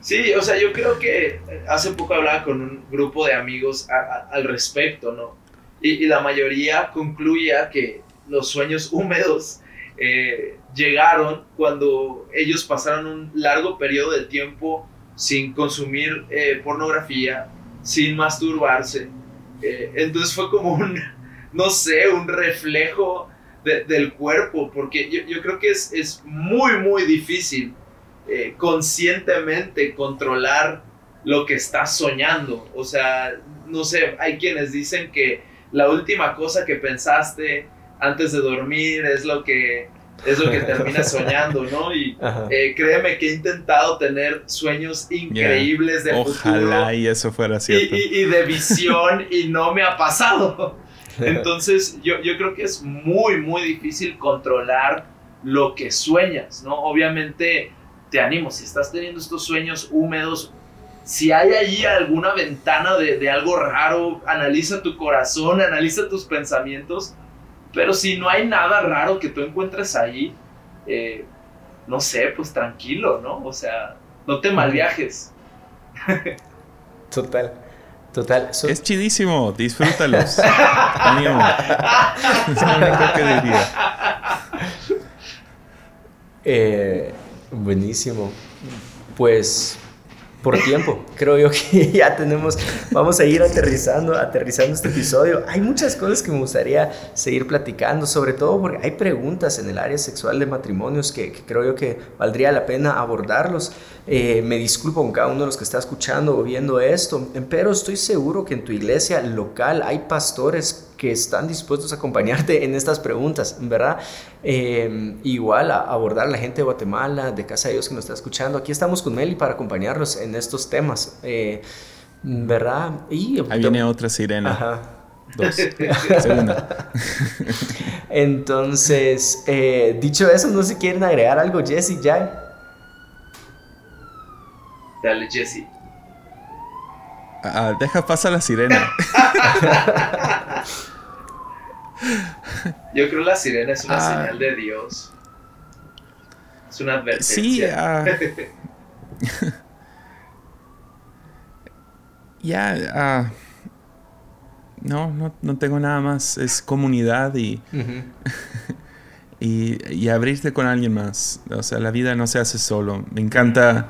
Sí, o sea, yo creo que hace poco hablaba con un grupo de amigos al respecto, ¿no? Y, la mayoría concluía que los sueños húmedos eh, llegaron cuando ellos pasaron un largo periodo de tiempo sin consumir eh, pornografía, sin masturbarse. Eh, entonces fue como un, no sé, un reflejo del cuerpo, porque yo, yo, creo que es, es muy, muy difícil eh, conscientemente controlar lo que estás soñando. O sea, no sé, hay quienes dicen que la última cosa que pensaste antes de dormir es lo que es lo que terminas soñando, ¿no? Y eh, créeme que he intentado tener sueños increíbles de Ojalá y eso fuera cierto. Y, de visión y no me ha pasado. Entonces yo, yo creo que es muy, muy difícil controlar lo que sueñas, ¿no? Obviamente te animo, si estás teniendo estos sueños húmedos, si hay allí alguna ventana de, de algo raro, analiza tu corazón, analiza tus pensamientos pero si no hay nada raro que tú encuentres ahí, eh, no sé, pues tranquilo, ¿no? O sea, no te malviajes. Total. Total. Es chidísimo, disfrútalos. Ánimo. es lo único que diría. Eh, buenísimo. Pues por tiempo. Creo yo que ya tenemos, vamos a ir aterrizando, aterrizando este episodio. Hay muchas cosas que me gustaría seguir platicando, sobre todo porque hay preguntas en el área sexual de matrimonios que, creo yo que valdría la pena abordarlos. Eh, me disculpo con cada uno de los que está escuchando o viendo esto, pero estoy seguro que en tu iglesia local hay pastores que están dispuestos a acompañarte en estas preguntas, ¿verdad? Eh, igual a abordar a la gente de Guatemala, de Casa de Dios que nos está escuchando. Aquí estamos con Meli para acompañarnos en estos temas, eh, ¿verdad? Y, Ahí viene otra sirena. Ajá. Dos. Segunda. Entonces, eh, dicho eso, no sé si quieren agregar algo, Jesse, ya. Dale, Jesse. Ah, deja pasar la sirena. Yo creo que la sirena es una ah. señal de Dios. Es una advertencia. Sí, uh, ya, no, no, tengo nada más. Es comunidad y, y, y, abrirte con alguien más. O sea, la vida no se hace solo. Me encanta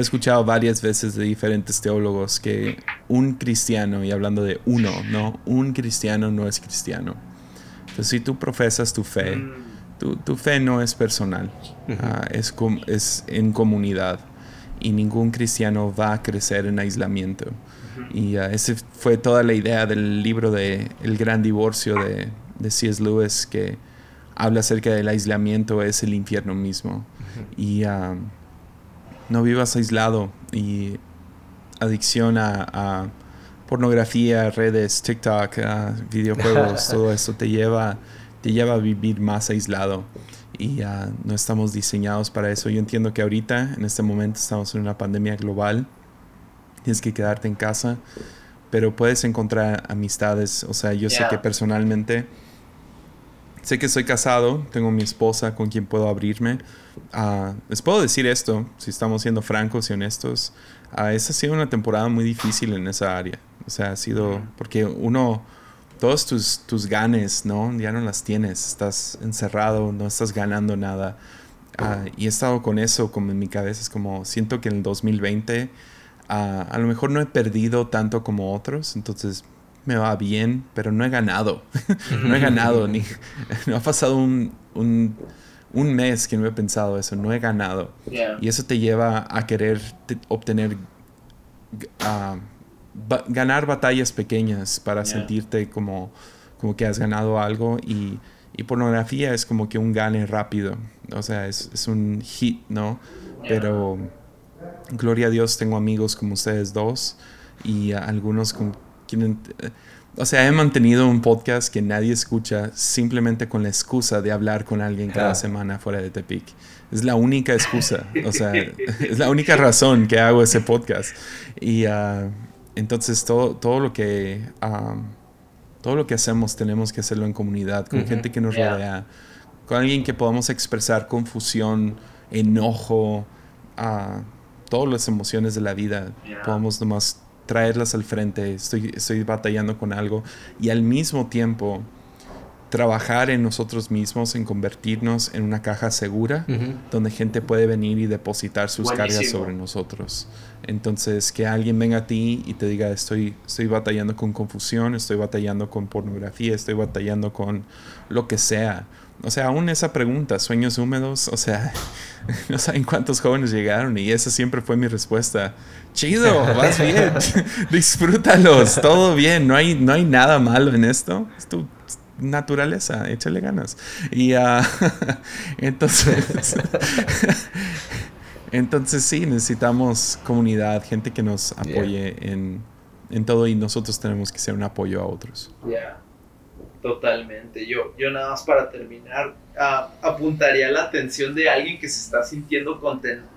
he escuchado varias veces de diferentes teólogos que un cristiano, y hablando de uno, ¿no? Un cristiano no es cristiano. Entonces, si tú profesas tu fe, mm. tu, fe no es personal, ah, es, es en comunidad. Y ningún cristiano va a crecer en aislamiento. Y uh, esa fue toda la idea del libro de El Gran Divorcio de, de C.S. Lewis, que habla acerca del aislamiento es el infierno mismo. Y uh, no vivas aislado y adicción a, pornografía, redes, TikTok, videojuegos, todo eso te lleva, te lleva a vivir más aislado. Y no estamos diseñados para eso. Yo entiendo que ahorita, en este momento, estamos en una pandemia global, tienes que quedarte en casa, pero puedes encontrar amistades, o sea, yo sé que personalmente sé que soy casado, tengo mi esposa con quien puedo abrirme. Uh, les puedo decir esto, si estamos siendo francos y honestos, uh, esa ha sido una temporada muy difícil en esa área. O sea, ha sido porque uno, todos tus, tus ganes, ¿no? Ya no las tienes, estás encerrado, no estás ganando nada. Uh, y he estado con eso como en mi cabeza, es como, siento que en el 2020 a lo mejor no he perdido tanto como otros, entonces me va bien, pero no he ganado. no he ganado, ni no ha pasado un, un, un, mes que no he pensado eso, no he ganado. Y eso te lleva a querer obtener, ganar batallas pequeñas para sentirte como, como que has ganado algo y, y, pornografía es como que un gane rápido, o sea, es, es un hit, ¿no? Pero gloria a Dios tengo amigos como ustedes dos y algunos con o sea, he mantenido un podcast que nadie escucha simplemente con la excusa de hablar con alguien cada semana fuera de Tepic. Es la única excusa, o sea, es la única razón que hago ese podcast. Y uh, entonces todo, todo lo que... Um, todo lo que hacemos tenemos que hacerlo en comunidad, con gente que nos rodea, con alguien que podamos expresar confusión, enojo, uh, todas las emociones de la vida. Podamos nomás traerlas al frente, estoy, estoy batallando con algo y al mismo tiempo trabajar en nosotros mismos, en convertirnos en una caja segura donde gente puede venir y depositar sus cargas sobre nosotros. Entonces, que alguien venga a ti y te diga, estoy, estoy batallando con confusión, estoy batallando con pornografía, estoy batallando con lo que sea. O sea, aún esa pregunta, sueños húmedos, o sea, no saben cuántos jóvenes llegaron y esa siempre fue mi respuesta. Chido, vas bien, disfrútalos, todo bien, no hay, no hay nada malo en esto, es tu naturaleza, échale ganas. Y uh, entonces, entonces sí, necesitamos comunidad, gente que nos apoye en, en, todo y nosotros tenemos que ser un apoyo a otros. Totalmente. Yo, yo nada más para terminar, apuntaría la atención de alguien que se está sintiendo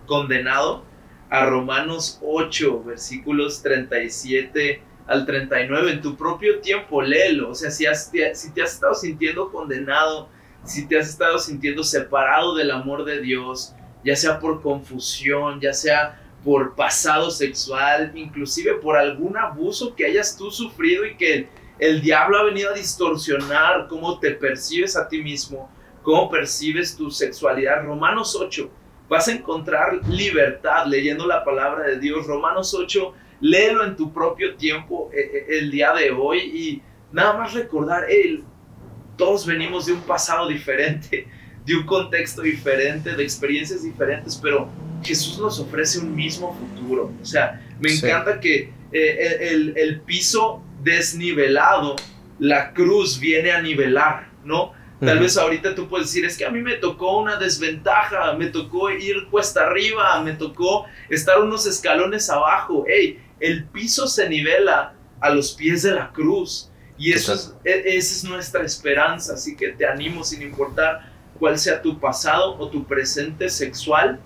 condenado a Romanos 8, versículos 37 al 39. En tu propio tiempo, léelo. O sea, si, si te has estado sintiendo condenado, si te has estado sintiendo separado del amor de Dios, ya sea por confusión, ya sea por pasado sexual, inclusive por algún abuso que hayas tú sufrido y que el diablo ha venido a distorsionar cómo te percibes a ti mismo, cómo percibes tu sexualidad. Romanos 8, vas a encontrar libertad leyendo la palabra de Dios. Romanos 8, léelo en tu propio tiempo eh, eh, el día de hoy y nada más recordar, todos venimos de un pasado diferente, de un contexto diferente, de experiencias diferentes, pero Jesús nos ofrece un mismo futuro. O sea, me encanta que eh, el, el piso desnivelado, la cruz viene a nivelar, ¿no? Tal vez ahorita tú puedes decir, es que a mí me tocó una desventaja, me tocó ir cuesta arriba, me tocó estar unos escalones abajo. Hey, el piso se nivela a los pies de la cruz. Y eso es, e, esa es nuestra esperanza. Así que te animo, sin importar cuál sea tu pasado o tu presente sexual,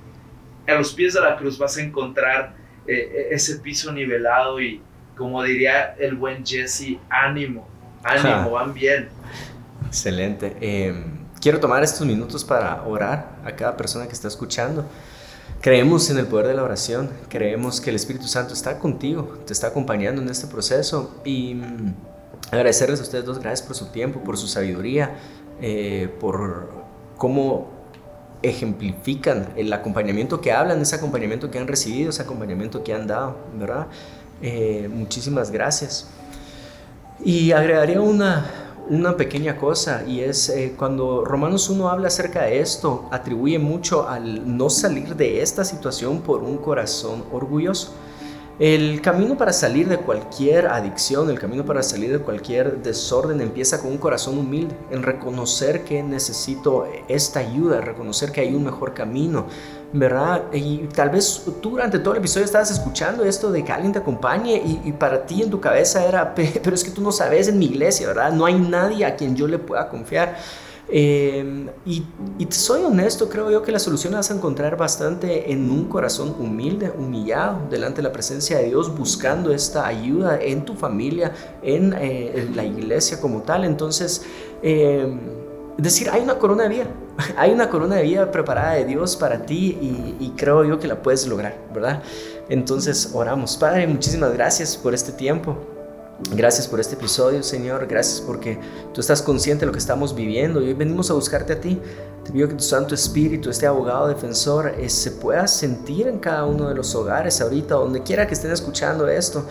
a los pies de la cruz vas a encontrar eh, e, ese piso nivelado y, como diría el buen Jesse, ánimo, ánimo, van bien. Excelente. Em, quiero tomar estos minutos para orar a cada persona que está escuchando. Creemos en el poder de la oración, creemos que el Espíritu Santo está contigo, te está acompañando en este proceso y mm, agradecerles a ustedes dos, gracias por su tiempo, por su sabiduría, eh, por cómo ejemplifican el acompañamiento que hablan, ese acompañamiento que han recibido, ese acompañamiento que han dado, ¿verdad? Eh, muchísimas gracias. Y agregaría una, una pequeña cosa y es eh, cuando Romanos 1 habla acerca de esto, atribuye mucho al no salir de esta situación por un corazón orgulloso. El camino para salir de cualquier adicción, el camino para salir de cualquier desorden empieza con un corazón humilde, en reconocer que necesito esta ayuda, reconocer que hay un mejor camino, ¿verdad? Y tal vez tú durante todo el episodio estabas escuchando esto de que alguien te acompañe y, para ti en tu cabeza era, pero es que tú no sabes en mi iglesia, ¿verdad? No hay nadie a quien yo le pueda confiar. Eh, y, soy honesto, creo yo que la solución la vas a encontrar bastante en un corazón humilde, humillado, delante de la presencia de Dios, buscando esta ayuda en tu familia, en, eh, la iglesia como tal. Entonces, eh, decir, hay una corona de vida, hay una corona de vida preparada de Dios para ti y, creo yo que la puedes lograr, ¿verdad? Entonces oramos. Padre, muchísimas gracias por este tiempo. Gracias por este episodio, Señor. Gracias porque tú estás consciente de lo que estamos viviendo y hoy venimos a buscarte a ti. Te pido que tu Santo Espíritu, este abogado defensor, eh, se pueda sentir en cada uno de los hogares ahorita, donde quiera que estén escuchando esto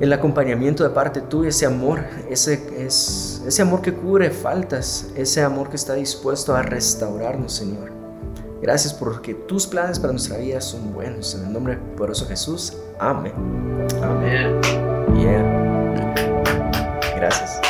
el acompañamiento de parte tuya, ese amor, ese, es, ese amor que cubre faltas, ese amor que está dispuesto a restaurarnos, Señor. Gracias porque tus planes para nuestra vida son buenos. En el nombre poderoso de Jesús. Amén. Amén. Yeah. Gracias.